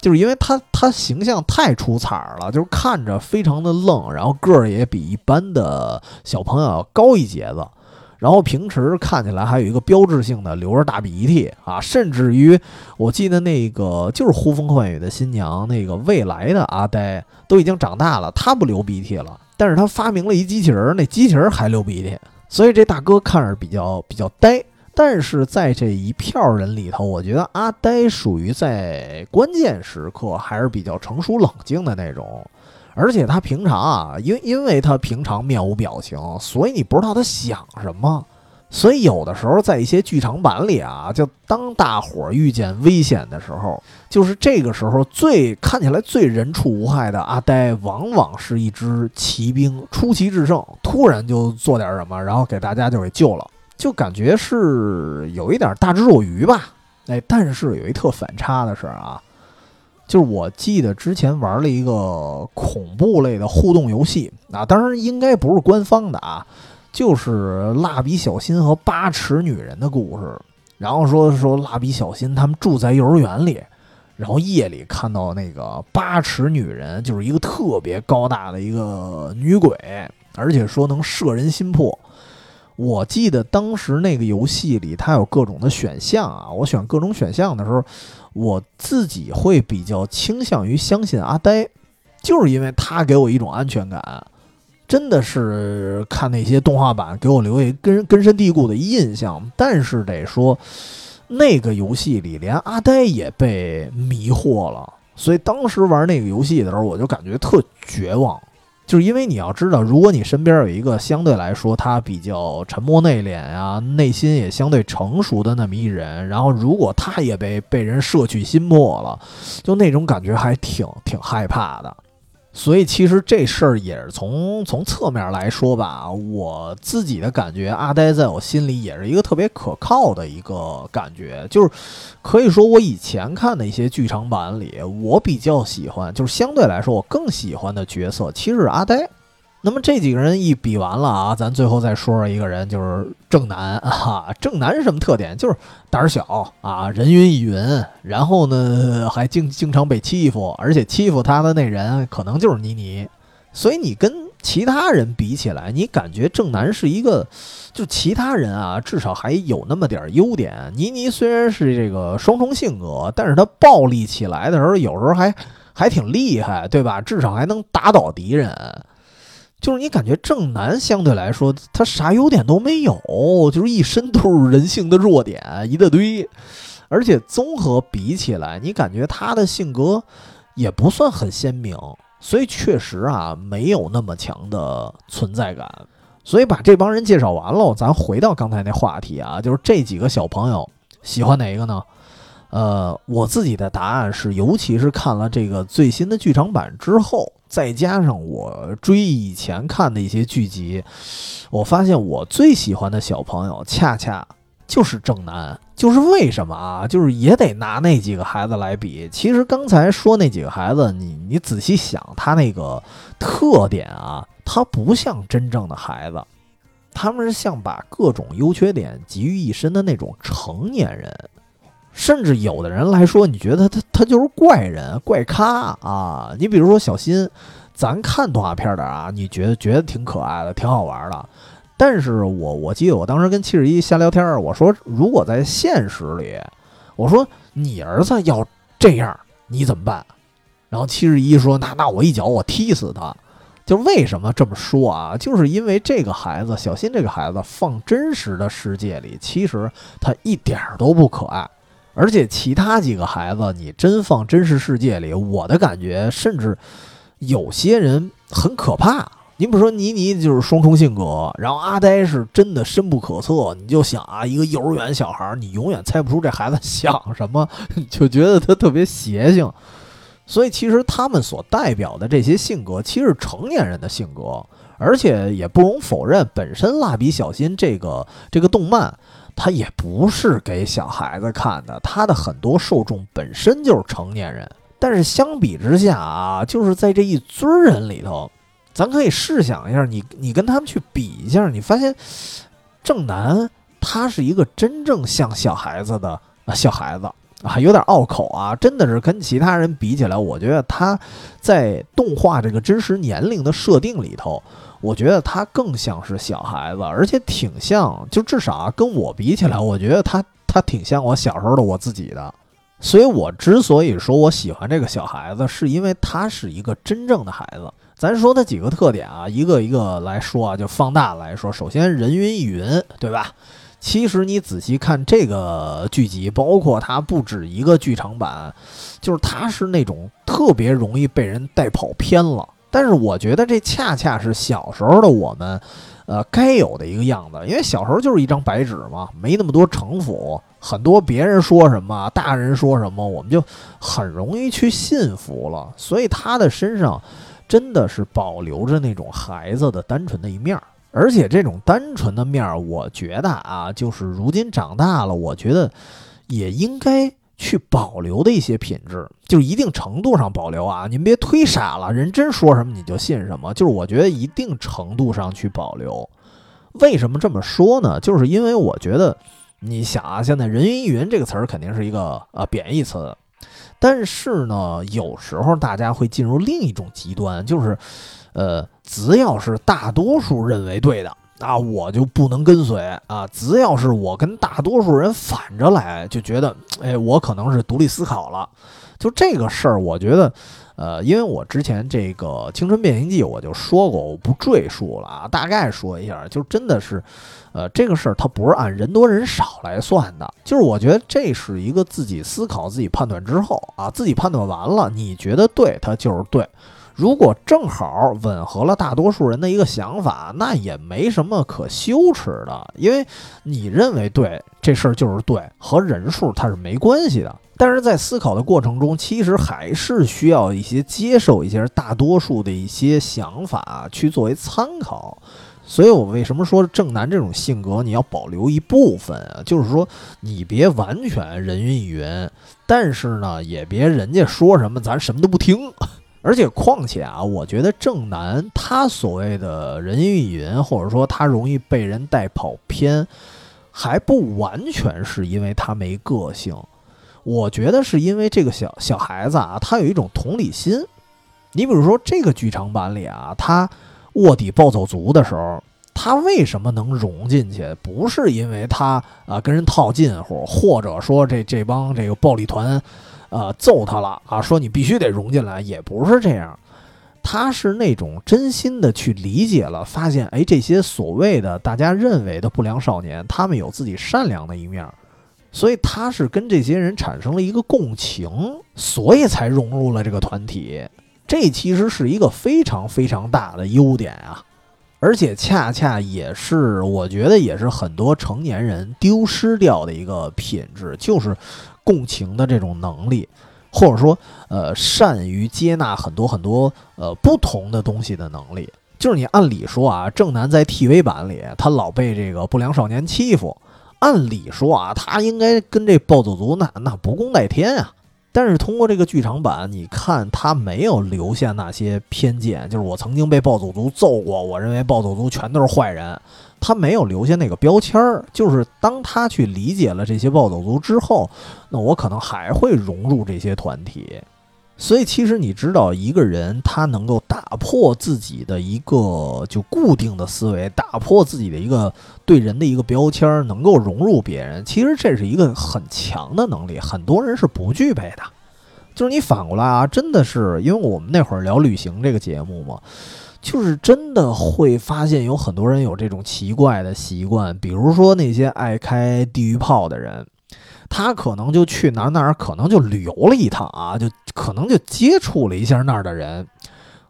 就是因为他他形象太出彩了，就是看着非常的愣，然后个儿也比一般的小朋友要高一截子，然后平时看起来还有一个标志性的流着大鼻涕啊，甚至于我记得那个就是呼风唤雨的新娘那个未来的阿呆都已经长大了，他不流鼻涕了，但是他发明了一机器人，那机器人还流鼻涕，所以这大哥看着比较比较呆。但是在这一票人里头，我觉得阿呆属于在关键时刻还是比较成熟冷静的那种，而且他平常啊，因因为他平常面无表情，所以你不知道他想什么，所以有的时候在一些剧场版里啊，就当大伙儿遇见危险的时候，就是这个时候最看起来最人畜无害的阿呆，往往是一支骑兵出奇制胜，突然就做点什么，然后给大家就给救了。就感觉是有一点大智若愚吧，哎，但是有一特反差的事儿啊，就是我记得之前玩了一个恐怖类的互动游戏啊，当然应该不是官方的啊，就是蜡笔小新和八尺女人的故事。然后说说蜡笔小新他们住在幼儿园里，然后夜里看到那个八尺女人，就是一个特别高大的一个女鬼，而且说能摄人心魄。我记得当时那个游戏里，它有各种的选项啊。我选各种选项的时候，我自己会比较倾向于相信阿呆，就是因为他给我一种安全感。真的是看那些动画版给我留下根根深蒂固的印象。但是得说，那个游戏里连阿呆也被迷惑了，所以当时玩那个游戏的时候，我就感觉特绝望。就是因为你要知道，如果你身边有一个相对来说他比较沉默内敛啊，内心也相对成熟的那么一人，然后如果他也被被人摄取心魄了，就那种感觉还挺挺害怕的。所以其实这事儿也是从从侧面来说吧，我自己的感觉，阿呆在我心里也是一个特别可靠的一个感觉，就是可以说我以前看的一些剧场版里，我比较喜欢，就是相对来说我更喜欢的角色，其实是阿呆。那么这几个人一比完了啊，咱最后再说说一个人，就是正南啊。正南是什么特点？就是胆小啊，人云亦云，然后呢还经经常被欺负，而且欺负他的那人可能就是妮妮。所以你跟其他人比起来，你感觉正南是一个，就其他人啊，至少还有那么点优点。妮妮虽然是这个双重性格，但是他暴力起来的时候，有时候还还挺厉害，对吧？至少还能打倒敌人。就是你感觉正南相对来说，他啥优点都没有，就是一身都是人性的弱点一大堆，而且综合比起来，你感觉他的性格也不算很鲜明，所以确实啊，没有那么强的存在感。所以把这帮人介绍完了，咱回到刚才那话题啊，就是这几个小朋友喜欢哪一个呢？呃，我自己的答案是，尤其是看了这个最新的剧场版之后。再加上我追以前看的一些剧集，我发现我最喜欢的小朋友恰恰就是正南。就是为什么啊？就是也得拿那几个孩子来比。其实刚才说那几个孩子，你你仔细想，他那个特点啊，他不像真正的孩子，他们是像把各种优缺点集于一身的那种成年人。甚至有的人来说，你觉得他他他就是怪人、怪咖啊。你比如说小新，咱看动画片的啊，你觉得觉得挺可爱的、挺好玩的。但是我我记得我当时跟七十一瞎聊天，我说如果在现实里，我说你儿子要这样，你怎么办？然后七十一说：“那那我一脚我踢死他。”就为什么这么说啊？就是因为这个孩子小新这个孩子放真实的世界里，其实他一点儿都不可爱。而且其他几个孩子，你真放真实世界里，我的感觉甚至有些人很可怕。你比如说倪妮就是双重性格，然后阿呆是真的深不可测。你就想啊，一个幼儿园小孩，你永远猜不出这孩子想什么，就觉得他特别邪性。所以其实他们所代表的这些性格，其实成年人的性格，而且也不容否认，本身《蜡笔小新》这个这个动漫，他也不是给小孩子看的，他的很多受众本身就是成年人。但是相比之下啊，就是在这一堆人里头，咱可以试想一下，你你跟他们去比一下，你发现正南他是一个真正像小孩子的小孩子。啊，有点拗口啊！真的是跟其他人比起来，我觉得他在动画这个真实年龄的设定里头，我觉得他更像是小孩子，而且挺像，就至少啊，跟我比起来，我觉得他他挺像我小时候的我自己的。所以我之所以说我喜欢这个小孩子，是因为他是一个真正的孩子。咱说他几个特点啊，一个一个来说啊，就放大来说。首先，人云亦云，对吧？其实你仔细看这个剧集，包括它不止一个剧场版，就是它是那种特别容易被人带跑偏了。但是我觉得这恰恰是小时候的我们，呃，该有的一个样子。因为小时候就是一张白纸嘛，没那么多城府，很多别人说什么，大人说什么，我们就很容易去信服了。所以他的身上真的是保留着那种孩子的单纯的一面儿。而且这种单纯的面儿，我觉得啊，就是如今长大了，我觉得也应该去保留的一些品质，就一定程度上保留啊。您别忒傻了，人真说什么你就信什么。就是我觉得一定程度上去保留。为什么这么说呢？就是因为我觉得，你想啊，现在“人云亦云”这个词儿肯定是一个呃贬义词，但是呢，有时候大家会进入另一种极端，就是。呃，只要是大多数认为对的，那我就不能跟随啊。只要是我跟大多数人反着来，就觉得，哎，我可能是独立思考了。就这个事儿，我觉得，呃，因为我之前这个《青春变形记》我就说过，我不赘述了啊，大概说一下，就真的是，呃，这个事儿它不是按人多人少来算的，就是我觉得这是一个自己思考、自己判断之后啊，自己判断完了，你觉得对，它就是对。如果正好吻合了大多数人的一个想法，那也没什么可羞耻的，因为你认为对这事儿就是对，和人数它是没关系的。但是在思考的过程中，其实还是需要一些接受一些大多数的一些想法去作为参考。所以我为什么说正南这种性格你要保留一部分啊？就是说你别完全人云亦云，但是呢也别人家说什么咱什么都不听。而且况且啊，我觉得正南他所谓的人云亦云，或者说他容易被人带跑偏，还不完全是因为他没个性。我觉得是因为这个小小孩子啊，他有一种同理心。你比如说这个剧场版里啊，他卧底暴走族的时候，他为什么能融进去？不是因为他啊跟人套近乎，或者说这这帮这个暴力团。呃，揍他了啊！说你必须得融进来，也不是这样，他是那种真心的去理解了，发现哎，这些所谓的大家认为的不良少年，他们有自己善良的一面，所以他是跟这些人产生了一个共情，所以才融入了这个团体。这其实是一个非常非常大的优点啊，而且恰恰也是我觉得也是很多成年人丢失掉的一个品质，就是。共情的这种能力，或者说，呃，善于接纳很多很多呃不同的东西的能力，就是你按理说啊，正南在 TV 版里他老被这个不良少年欺负，按理说啊，他应该跟这暴走族那那不共戴天啊。但是通过这个剧场版，你看他没有留下那些偏见，就是我曾经被暴走族揍过，我认为暴走族全都是坏人，他没有留下那个标签儿，就是当他去理解了这些暴走族之后，那我可能还会融入这些团体。所以，其实你知道，一个人他能够打破自己的一个就固定的思维，打破自己的一个对人的一个标签，能够融入别人，其实这是一个很强的能力，很多人是不具备的。就是你反过来啊，真的是因为我们那会儿聊旅行这个节目嘛，就是真的会发现有很多人有这种奇怪的习惯，比如说那些爱开地狱炮的人。他可能就去哪哪儿，可能就旅游了一趟啊，就可能就接触了一下那儿的人，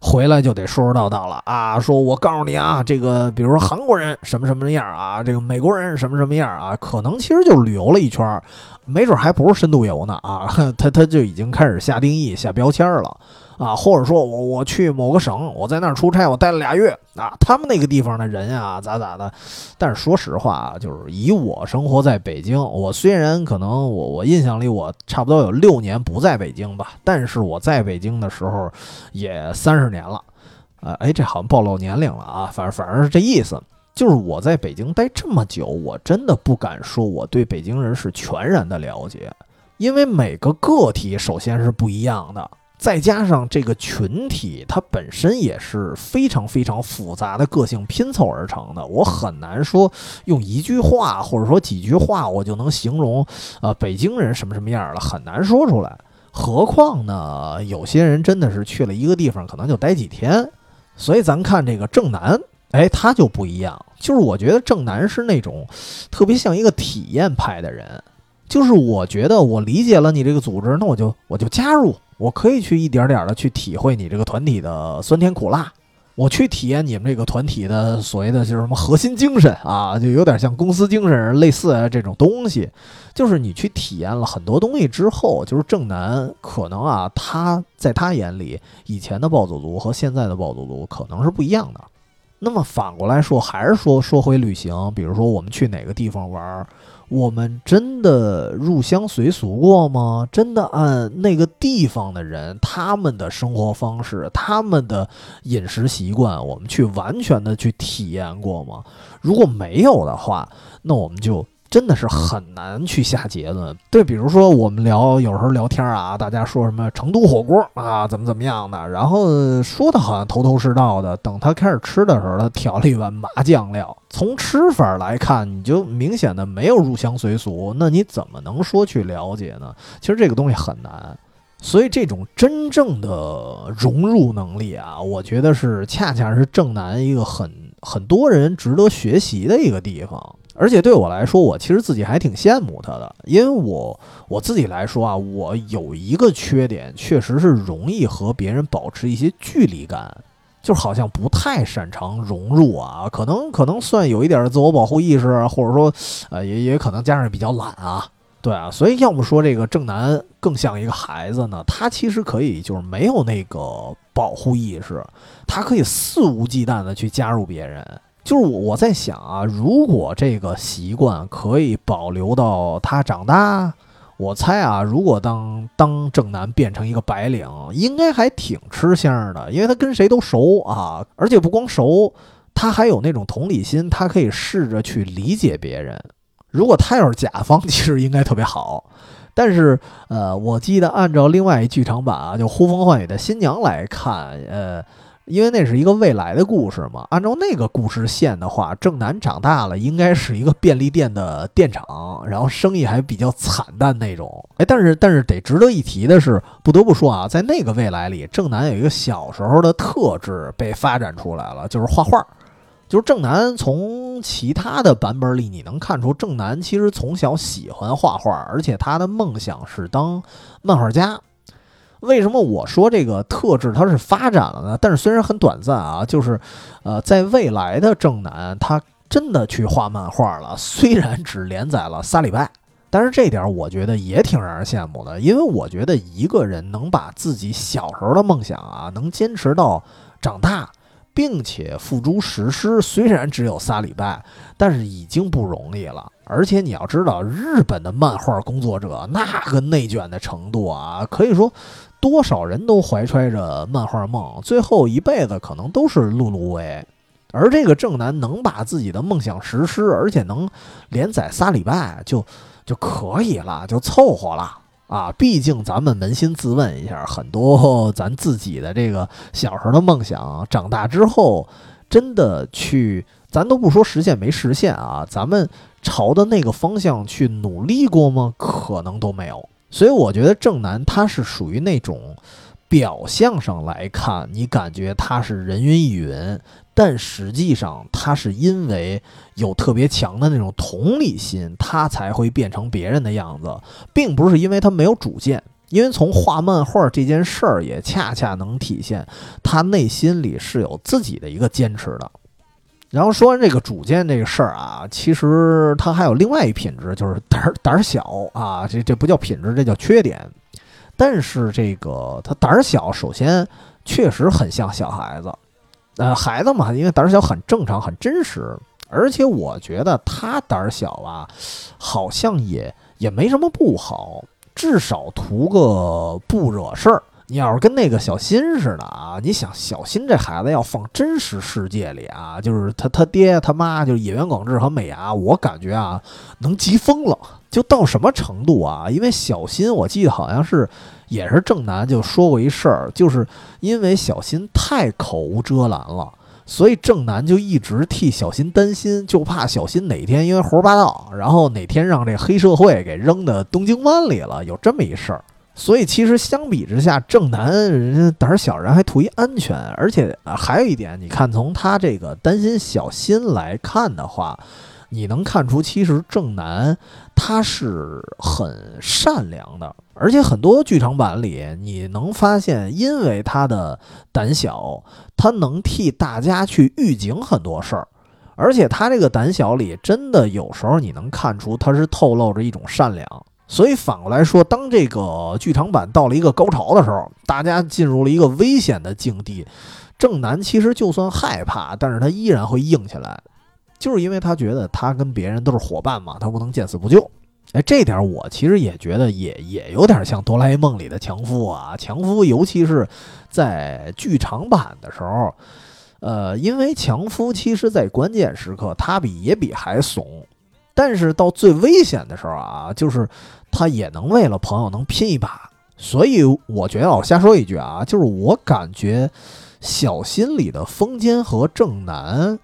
回来就得说说道道了啊，说我告诉你啊，这个比如说韩国人什么什么样啊，这个美国人什么什么样啊，可能其实就旅游了一圈，没准还不是深度游呢啊，他他就已经开始下定义、下标签了。啊，或者说我我去某个省，我在那儿出差，我待了俩月啊。他们那个地方的人啊，咋咋的。但是说实话啊，就是以我生活在北京，我虽然可能我我印象里我差不多有六年不在北京吧，但是我在北京的时候也三十年了。呃，哎，这好像暴露年龄了啊。反正反正是这意思，就是我在北京待这么久，我真的不敢说我对北京人是全然的了解，因为每个个体首先是不一样的。再加上这个群体，它本身也是非常非常复杂的个性拼凑而成的。我很难说用一句话或者说几句话，我就能形容，呃，北京人什么什么样了，很难说出来。何况呢，有些人真的是去了一个地方，可能就待几天。所以咱看这个正南，哎，他就不一样。就是我觉得正南是那种特别像一个体验派的人。就是我觉得我理解了你这个组织，那我就我就加入。我可以去一点点的去体会你这个团体的酸甜苦辣，我去体验你们这个团体的所谓的就是什么核心精神啊，就有点像公司精神类似啊这种东西。就是你去体验了很多东西之后，就是正南可能啊，他在他眼里以前的暴走族和现在的暴走族可能是不一样的。那么反过来说，还是说说回旅行，比如说我们去哪个地方玩。我们真的入乡随俗过吗？真的按那个地方的人他们的生活方式、他们的饮食习惯，我们去完全的去体验过吗？如果没有的话，那我们就。真的是很难去下结论。对，比如说我们聊，有时候聊天啊，大家说什么成都火锅啊，怎么怎么样的，然后说的好像头头是道的。等他开始吃的时候，他调了一碗麻酱料。从吃法来看，你就明显的没有入乡随俗。那你怎么能说去了解呢？其实这个东西很难。所以这种真正的融入能力啊，我觉得是恰恰是正南一个很很多人值得学习的一个地方。而且对我来说，我其实自己还挺羡慕他的，因为我我自己来说啊，我有一个缺点，确实是容易和别人保持一些距离感，就好像不太擅长融入啊，可能可能算有一点自我保护意识，或者说，呃，也也可能加上比较懒啊，对啊，所以要么说这个正南更像一个孩子呢，他其实可以就是没有那个保护意识，他可以肆无忌惮的去加入别人。就是我我在想啊，如果这个习惯可以保留到他长大，我猜啊，如果当当正南变成一个白领，应该还挺吃香的，因为他跟谁都熟啊，而且不光熟，他还有那种同理心，他可以试着去理解别人。如果他要是甲方，其实应该特别好。但是呃，我记得按照另外一剧场版啊，就《呼风唤雨的新娘》来看，呃。因为那是一个未来的故事嘛，按照那个故事线的话，正南长大了应该是一个便利店的店长，然后生意还比较惨淡那种。哎，但是但是得值得一提的是，不得不说啊，在那个未来里，正南有一个小时候的特质被发展出来了，就是画画。就是正南从其他的版本里你能看出，正南其实从小喜欢画画，而且他的梦想是当漫画家。为什么我说这个特质它是发展了呢？但是虽然很短暂啊，就是，呃，在未来的正南，他真的去画漫画了，虽然只连载了仨礼拜，但是这点我觉得也挺让人羡慕的，因为我觉得一个人能把自己小时候的梦想啊，能坚持到长大，并且付诸实施，虽然只有仨礼拜，但是已经不容易了。而且你要知道，日本的漫画工作者那个内卷的程度啊，可以说。多少人都怀揣着漫画梦，最后一辈子可能都是碌碌无为。而这个正南能把自己的梦想实施，而且能连载仨礼拜就就可以了，就凑合了啊！毕竟咱们扪心自问一下，很多咱自己的这个小时候的梦想，长大之后真的去，咱都不说实现没实现啊，咱们朝的那个方向去努力过吗？可能都没有。所以我觉得正南他是属于那种。表象上来看，你感觉他是人云亦云，但实际上他是因为有特别强的那种同理心，他才会变成别人的样子，并不是因为他没有主见。因为从画漫画这件事儿也恰恰能体现他内心里是有自己的一个坚持的。然后说完这个主见这个事儿啊，其实他还有另外一品质，就是胆胆小啊，这这不叫品质，这叫缺点。但是这个他胆儿小，首先确实很像小孩子，呃，孩子嘛，因为胆儿小很正常，很真实。而且我觉得他胆儿小啊，好像也也没什么不好，至少图个不惹事儿。你要是跟那个小新似的啊，你想小新这孩子要放真实世界里啊，就是他他爹他妈就是野原广志和美伢，我感觉啊能急疯了，就到什么程度啊？因为小新我记得好像是也是正南就说过一事儿，就是因为小新太口无遮拦了，所以正南就一直替小新担心，就怕小新哪天因为胡说八道，然后哪天让这黑社会给扔到东京湾里了，有这么一事儿。所以其实相比之下，正南人家胆小，人还图一安全，而且啊还有一点，你看从他这个担心小新来看的话，你能看出其实正南他是很善良的，而且很多剧场版里你能发现，因为他的胆小，他能替大家去预警很多事儿，而且他这个胆小里真的有时候你能看出他是透露着一种善良。所以反过来说，当这个剧场版到了一个高潮的时候，大家进入了一个危险的境地，正南其实就算害怕，但是他依然会硬起来，就是因为他觉得他跟别人都是伙伴嘛，他不能见死不救。哎，这点我其实也觉得也也有点像哆啦 A 梦里的强夫啊，强夫尤其是在剧场版的时候，呃，因为强夫其实在关键时刻他比野比还怂。但是到最危险的时候啊，就是他也能为了朋友能拼一把，所以我觉得我瞎说一句啊，就是我感觉小心里的风间和正南，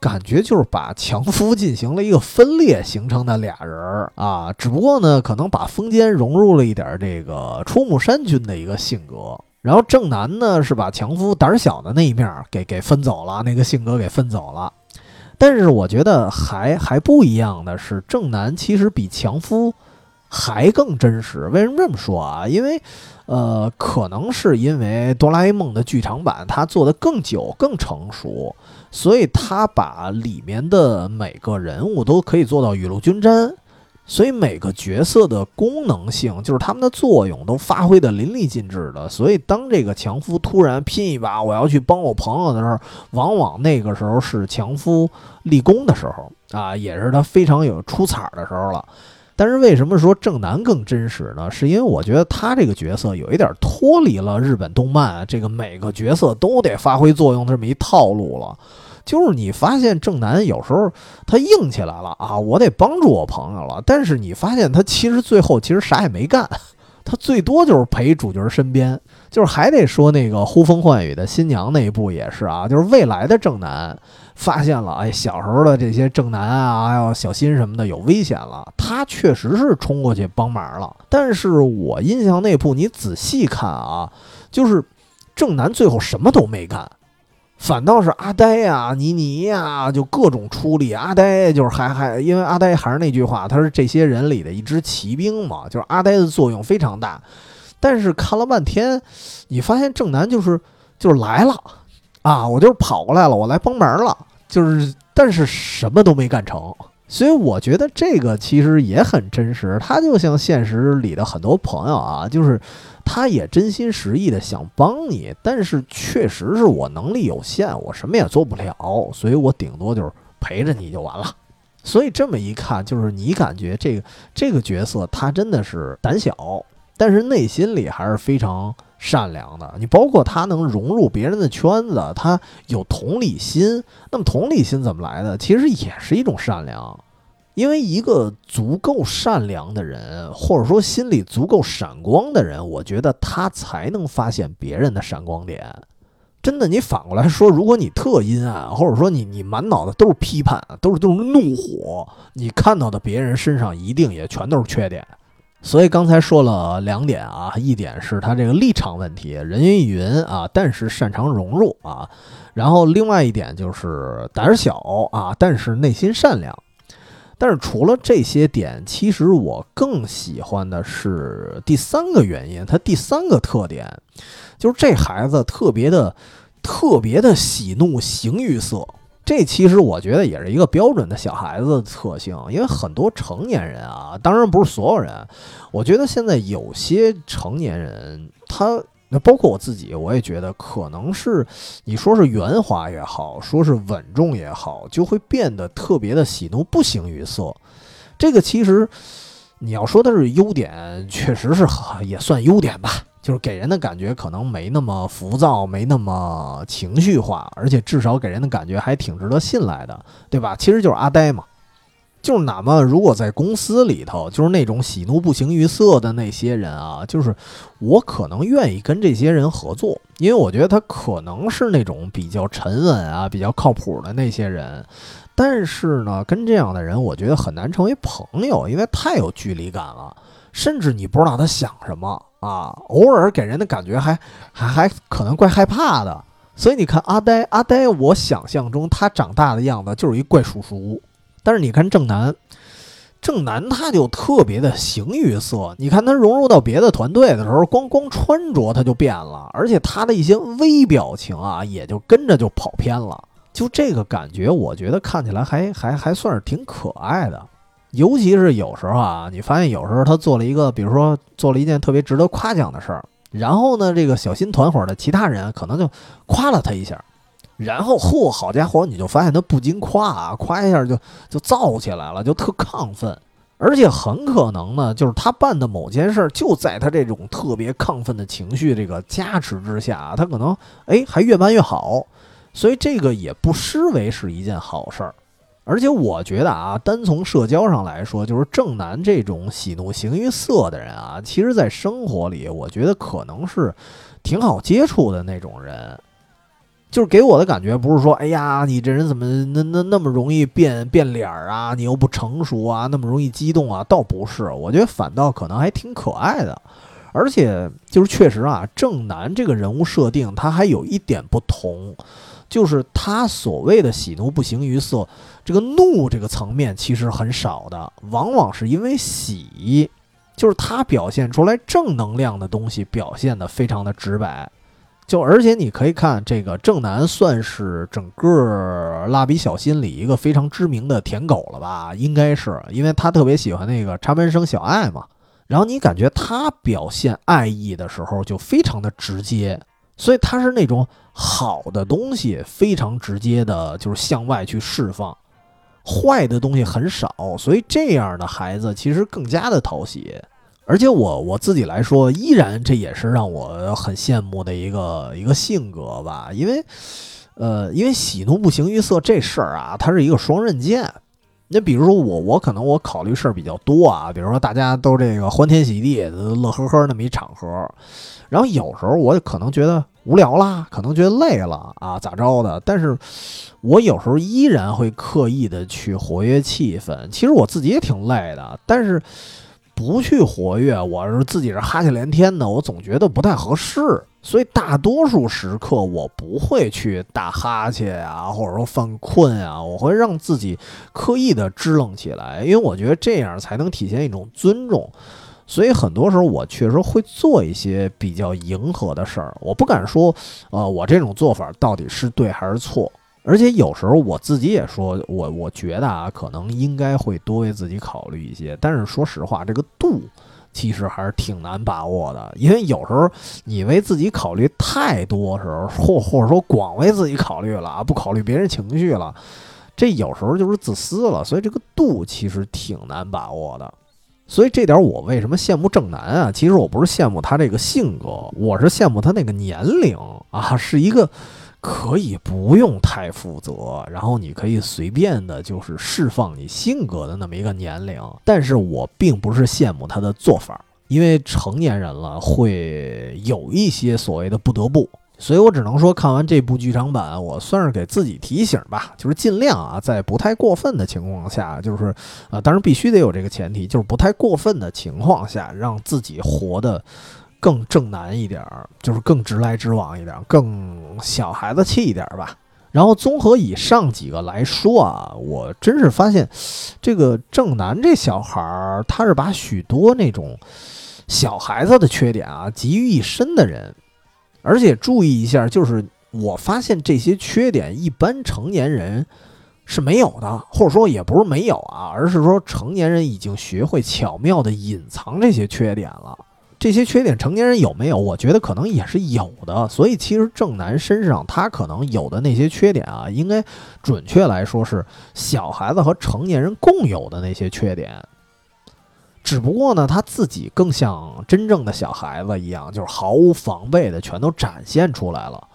感觉就是把强夫进行了一个分裂形成的俩人儿啊，只不过呢，可能把风间融入了一点这个出木山君的一个性格，然后正南呢是把强夫胆小的那一面给给分走了，那个性格给分走了。但是我觉得还还不一样的是，正南其实比强夫还更真实。为什么这么说啊？因为，呃，可能是因为哆啦 A 梦的剧场版它做的更久、更成熟，所以他把里面的每个人物都可以做到雨露均沾。所以每个角色的功能性，就是他们的作用，都发挥的淋漓尽致的。所以当这个强夫突然拼一把，我要去帮我朋友的时候，往往那个时候是强夫立功的时候啊，也是他非常有出彩的时候了。但是为什么说正南更真实呢？是因为我觉得他这个角色有一点脱离了日本动漫这个每个角色都得发挥作用这么一套路了。就是你发现正南有时候他硬起来了啊，我得帮助我朋友了。但是你发现他其实最后其实啥也没干，他最多就是陪主角身边。就是还得说那个呼风唤雨的新娘那一部也是啊，就是未来的正南发现了，哎，小时候的这些正南啊，还有小新什么的有危险了，他确实是冲过去帮忙了。但是我印象那部你仔细看啊，就是正南最后什么都没干。反倒是阿呆呀、倪妮呀，就各种出力。阿呆就是还还，因为阿呆还是那句话，他是这些人里的一支骑兵嘛，就是阿呆的作用非常大。但是看了半天，你发现正南就是就是来了啊，我就是跑过来了，我来帮忙了，就是但是什么都没干成。所以我觉得这个其实也很真实，他就像现实里的很多朋友啊，就是。他也真心实意的想帮你，但是确实是我能力有限，我什么也做不了，所以我顶多就是陪着你就完了。所以这么一看，就是你感觉这个这个角色他真的是胆小，但是内心里还是非常善良的。你包括他能融入别人的圈子，他有同理心。那么同理心怎么来的？其实也是一种善良。因为一个足够善良的人，或者说心里足够闪光的人，我觉得他才能发现别人的闪光点。真的，你反过来说，如果你特阴暗，或者说你你满脑子都是批判，都是都是怒火，你看到的别人身上一定也全都是缺点。所以刚才说了两点啊，一点是他这个立场问题，人云亦云啊，但是擅长融入啊；然后另外一点就是胆小啊，但是内心善良。但是除了这些点，其实我更喜欢的是第三个原因，他第三个特点就是这孩子特别的、特别的喜怒形于色。这其实我觉得也是一个标准的小孩子的特性，因为很多成年人啊，当然不是所有人，我觉得现在有些成年人他。那包括我自己，我也觉得可能是你说是圆滑也好，说是稳重也好，就会变得特别的喜怒不形于色。这个其实你要说的是优点，确实是也算优点吧，就是给人的感觉可能没那么浮躁，没那么情绪化，而且至少给人的感觉还挺值得信赖的，对吧？其实就是阿呆嘛。就是哪怕如果在公司里头，就是那种喜怒不形于色的那些人啊，就是我可能愿意跟这些人合作，因为我觉得他可能是那种比较沉稳啊、比较靠谱的那些人。但是呢，跟这样的人，我觉得很难成为朋友，因为太有距离感了，甚至你不知道他想什么啊，偶尔给人的感觉还还还可能怪害怕的。所以你看阿呆，阿呆，我想象中他长大的样子就是一怪叔叔。但是你看正南，正南他就特别的形于色。你看他融入到别的团队的时候，光光穿着他就变了，而且他的一些微表情啊，也就跟着就跑偏了。就这个感觉，我觉得看起来还还还算是挺可爱的。尤其是有时候啊，你发现有时候他做了一个，比如说做了一件特别值得夸奖的事儿，然后呢，这个小新团伙的其他人可能就夸了他一下。然后，嚯，好家伙，你就发现他不禁夸啊，夸一下就就燥起来了，就特亢奋，而且很可能呢，就是他办的某件事，就在他这种特别亢奋的情绪这个加持之下，他可能哎还越办越好，所以这个也不失为是一件好事儿。而且我觉得啊，单从社交上来说，就是正南这种喜怒形于色的人啊，其实在生活里，我觉得可能是挺好接触的那种人。就是给我的感觉，不是说，哎呀，你这人怎么那那那么容易变变脸儿啊？你又不成熟啊，那么容易激动啊？倒不是，我觉得反倒可能还挺可爱的。而且就是确实啊，正南这个人物设定，他还有一点不同，就是他所谓的喜怒不形于色，这个怒这个层面其实很少的，往往是因为喜，就是他表现出来正能量的东西，表现的非常的直白。就而且你可以看这个正南算是整个蜡笔小新里一个非常知名的舔狗了吧？应该是，因为他特别喜欢那个插班生小爱嘛。然后你感觉他表现爱意的时候就非常的直接，所以他是那种好的东西非常直接的，就是向外去释放，坏的东西很少，所以这样的孩子其实更加的讨喜。而且我我自己来说，依然这也是让我很羡慕的一个一个性格吧，因为，呃，因为喜怒不形于色这事儿啊，它是一个双刃剑。那比如说我我可能我考虑事儿比较多啊，比如说大家都这个欢天喜地、乐呵呵那么一场合，然后有时候我可能觉得无聊啦，可能觉得累了啊，咋着的？但是我有时候依然会刻意的去活跃气氛。其实我自己也挺累的，但是。不去活跃，我是自己是哈欠连天的，我总觉得不太合适，所以大多数时刻我不会去打哈欠呀，或者说犯困啊，我会让自己刻意的支棱起来，因为我觉得这样才能体现一种尊重。所以很多时候我确实会做一些比较迎合的事儿，我不敢说，呃，我这种做法到底是对还是错。而且有时候我自己也说，我我觉得啊，可能应该会多为自己考虑一些。但是说实话，这个度其实还是挺难把握的，因为有时候你为自己考虑太多时候，或或者说光为自己考虑了啊，不考虑别人情绪了，这有时候就是自私了。所以这个度其实挺难把握的。所以这点我为什么羡慕正南啊？其实我不是羡慕他这个性格，我是羡慕他那个年龄啊，是一个可以不用太负责，然后你可以随便的，就是释放你性格的那么一个年龄。但是我并不是羡慕他的做法，因为成年人了会有一些所谓的不得不。所以我只能说，看完这部剧场版，我算是给自己提醒吧，就是尽量啊，在不太过分的情况下，就是啊，当然必须得有这个前提，就是不太过分的情况下，让自己活得更正南一点儿，就是更直来直往一点，更小孩子气一点吧。然后综合以上几个来说啊，我真是发现这个正南这小孩儿，他是把许多那种小孩子的缺点啊集于一身的人。而且注意一下，就是我发现这些缺点，一般成年人是没有的，或者说也不是没有啊，而是说成年人已经学会巧妙的隐藏这些缺点了。这些缺点成年人有没有？我觉得可能也是有的。所以其实正南身上他可能有的那些缺点啊，应该准确来说是小孩子和成年人共有的那些缺点。只不过呢，他自己更像真正的小孩子一样，就是毫无防备的全都展现出来了。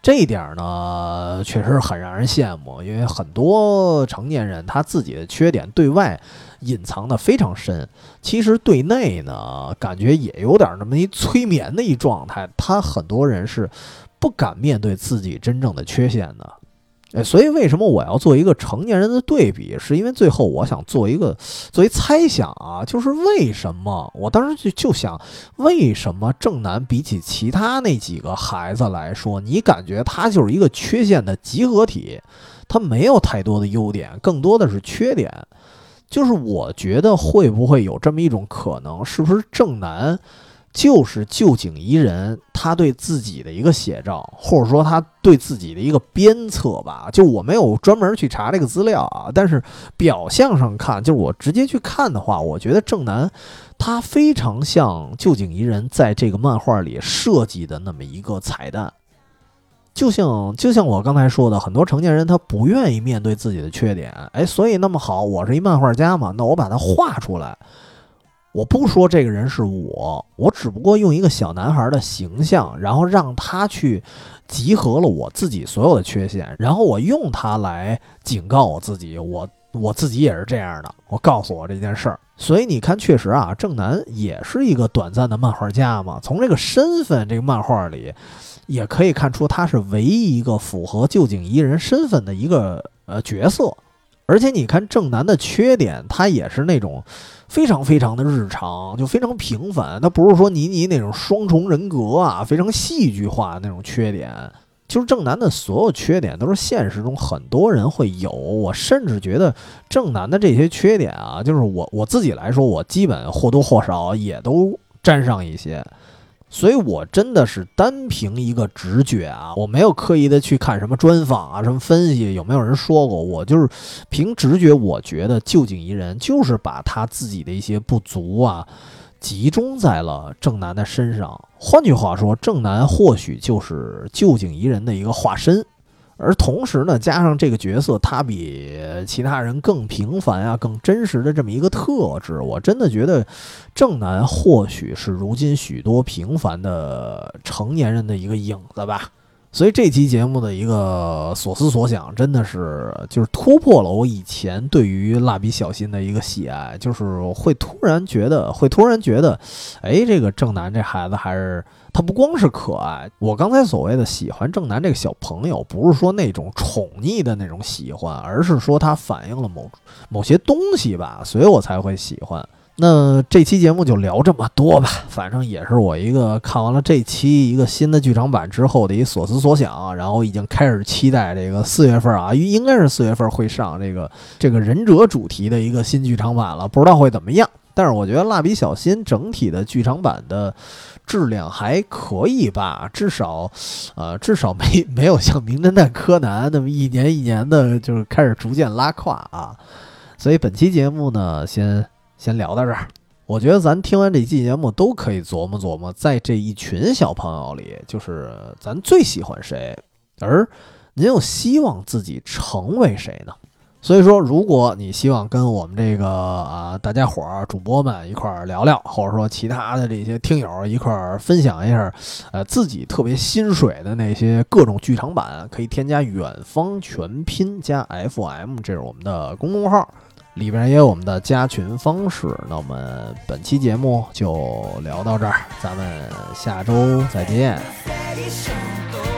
这一点呢，确实很让人羡慕。因为很多成年人他自己的缺点对外隐藏的非常深，其实对内呢，感觉也有点那么一催眠的一状态。他很多人是不敢面对自己真正的缺陷的。哎，所以为什么我要做一个成年人的对比？是因为最后我想做一个作为猜想啊，就是为什么我当时就就想，为什么正南比起其他那几个孩子来说，你感觉他就是一个缺陷的集合体，他没有太多的优点，更多的是缺点。就是我觉得会不会有这么一种可能，是不是正南？就是旧井宜人他对自己的一个写照，或者说他对自己的一个鞭策吧。就我没有专门去查这个资料啊，但是表象上看，就是我直接去看的话，我觉得正南他非常像旧井宜人在这个漫画里设计的那么一个彩蛋。就像就像我刚才说的，很多成年人他不愿意面对自己的缺点，哎，所以那么好，我是一漫画家嘛，那我把它画出来。我不说这个人是我，我只不过用一个小男孩的形象，然后让他去集合了我自己所有的缺陷，然后我用他来警告我自己，我我自己也是这样的。我告诉我这件事儿，所以你看，确实啊，正南也是一个短暂的漫画家嘛。从这个身份，这个漫画里也可以看出，他是唯一一个符合旧井宜人身份的一个呃角色。而且你看正南的缺点，他也是那种。非常非常的日常，就非常平凡。他不是说倪妮那种双重人格啊，非常戏剧化那种缺点。就是正南的所有缺点都是现实中很多人会有。我甚至觉得正南的这些缺点啊，就是我我自己来说，我基本或多或少也都沾上一些。所以，我真的是单凭一个直觉啊，我没有刻意的去看什么专访啊，什么分析，有没有人说过？我就是凭直觉，我觉得旧井宜人就是把他自己的一些不足啊，集中在了正南的身上。换句话说，正南或许就是旧井宜人的一个化身。而同时呢，加上这个角色，他比其他人更平凡啊，更真实的这么一个特质，我真的觉得正南或许是如今许多平凡的成年人的一个影子吧。所以这期节目的一个所思所想，真的是就是突破了我以前对于蜡笔小新的一个喜爱，就是会突然觉得，会突然觉得，哎，这个正南这孩子还是。他不光是可爱，我刚才所谓的喜欢正南这个小朋友，不是说那种宠溺的那种喜欢，而是说他反映了某某些东西吧，所以我才会喜欢。那这期节目就聊这么多吧，反正也是我一个看完了这期一个新的剧场版之后的一所思所想，然后已经开始期待这个四月份啊，应该是四月份会上这个这个忍者主题的一个新剧场版了，不知道会怎么样。但是我觉得蜡笔小新整体的剧场版的。质量还可以吧，至少，呃，至少没 没有像《名侦探柯南》那么一年一年的，就是开始逐渐拉胯啊。所以本期节目呢，先先聊到这儿。我觉得咱听完这期节目，都可以琢磨琢磨，在这一群小朋友里，就是咱最喜欢谁，而您又希望自己成为谁呢？所以说，如果你希望跟我们这个啊大家伙儿主播们一块儿聊聊，或者说其他的这些听友一块儿分享一下，呃自己特别心水的那些各种剧场版，可以添加远方全拼加 FM，这是我们的公众号，里边也有我们的加群方式。那我们本期节目就聊到这儿，咱们下周再见。「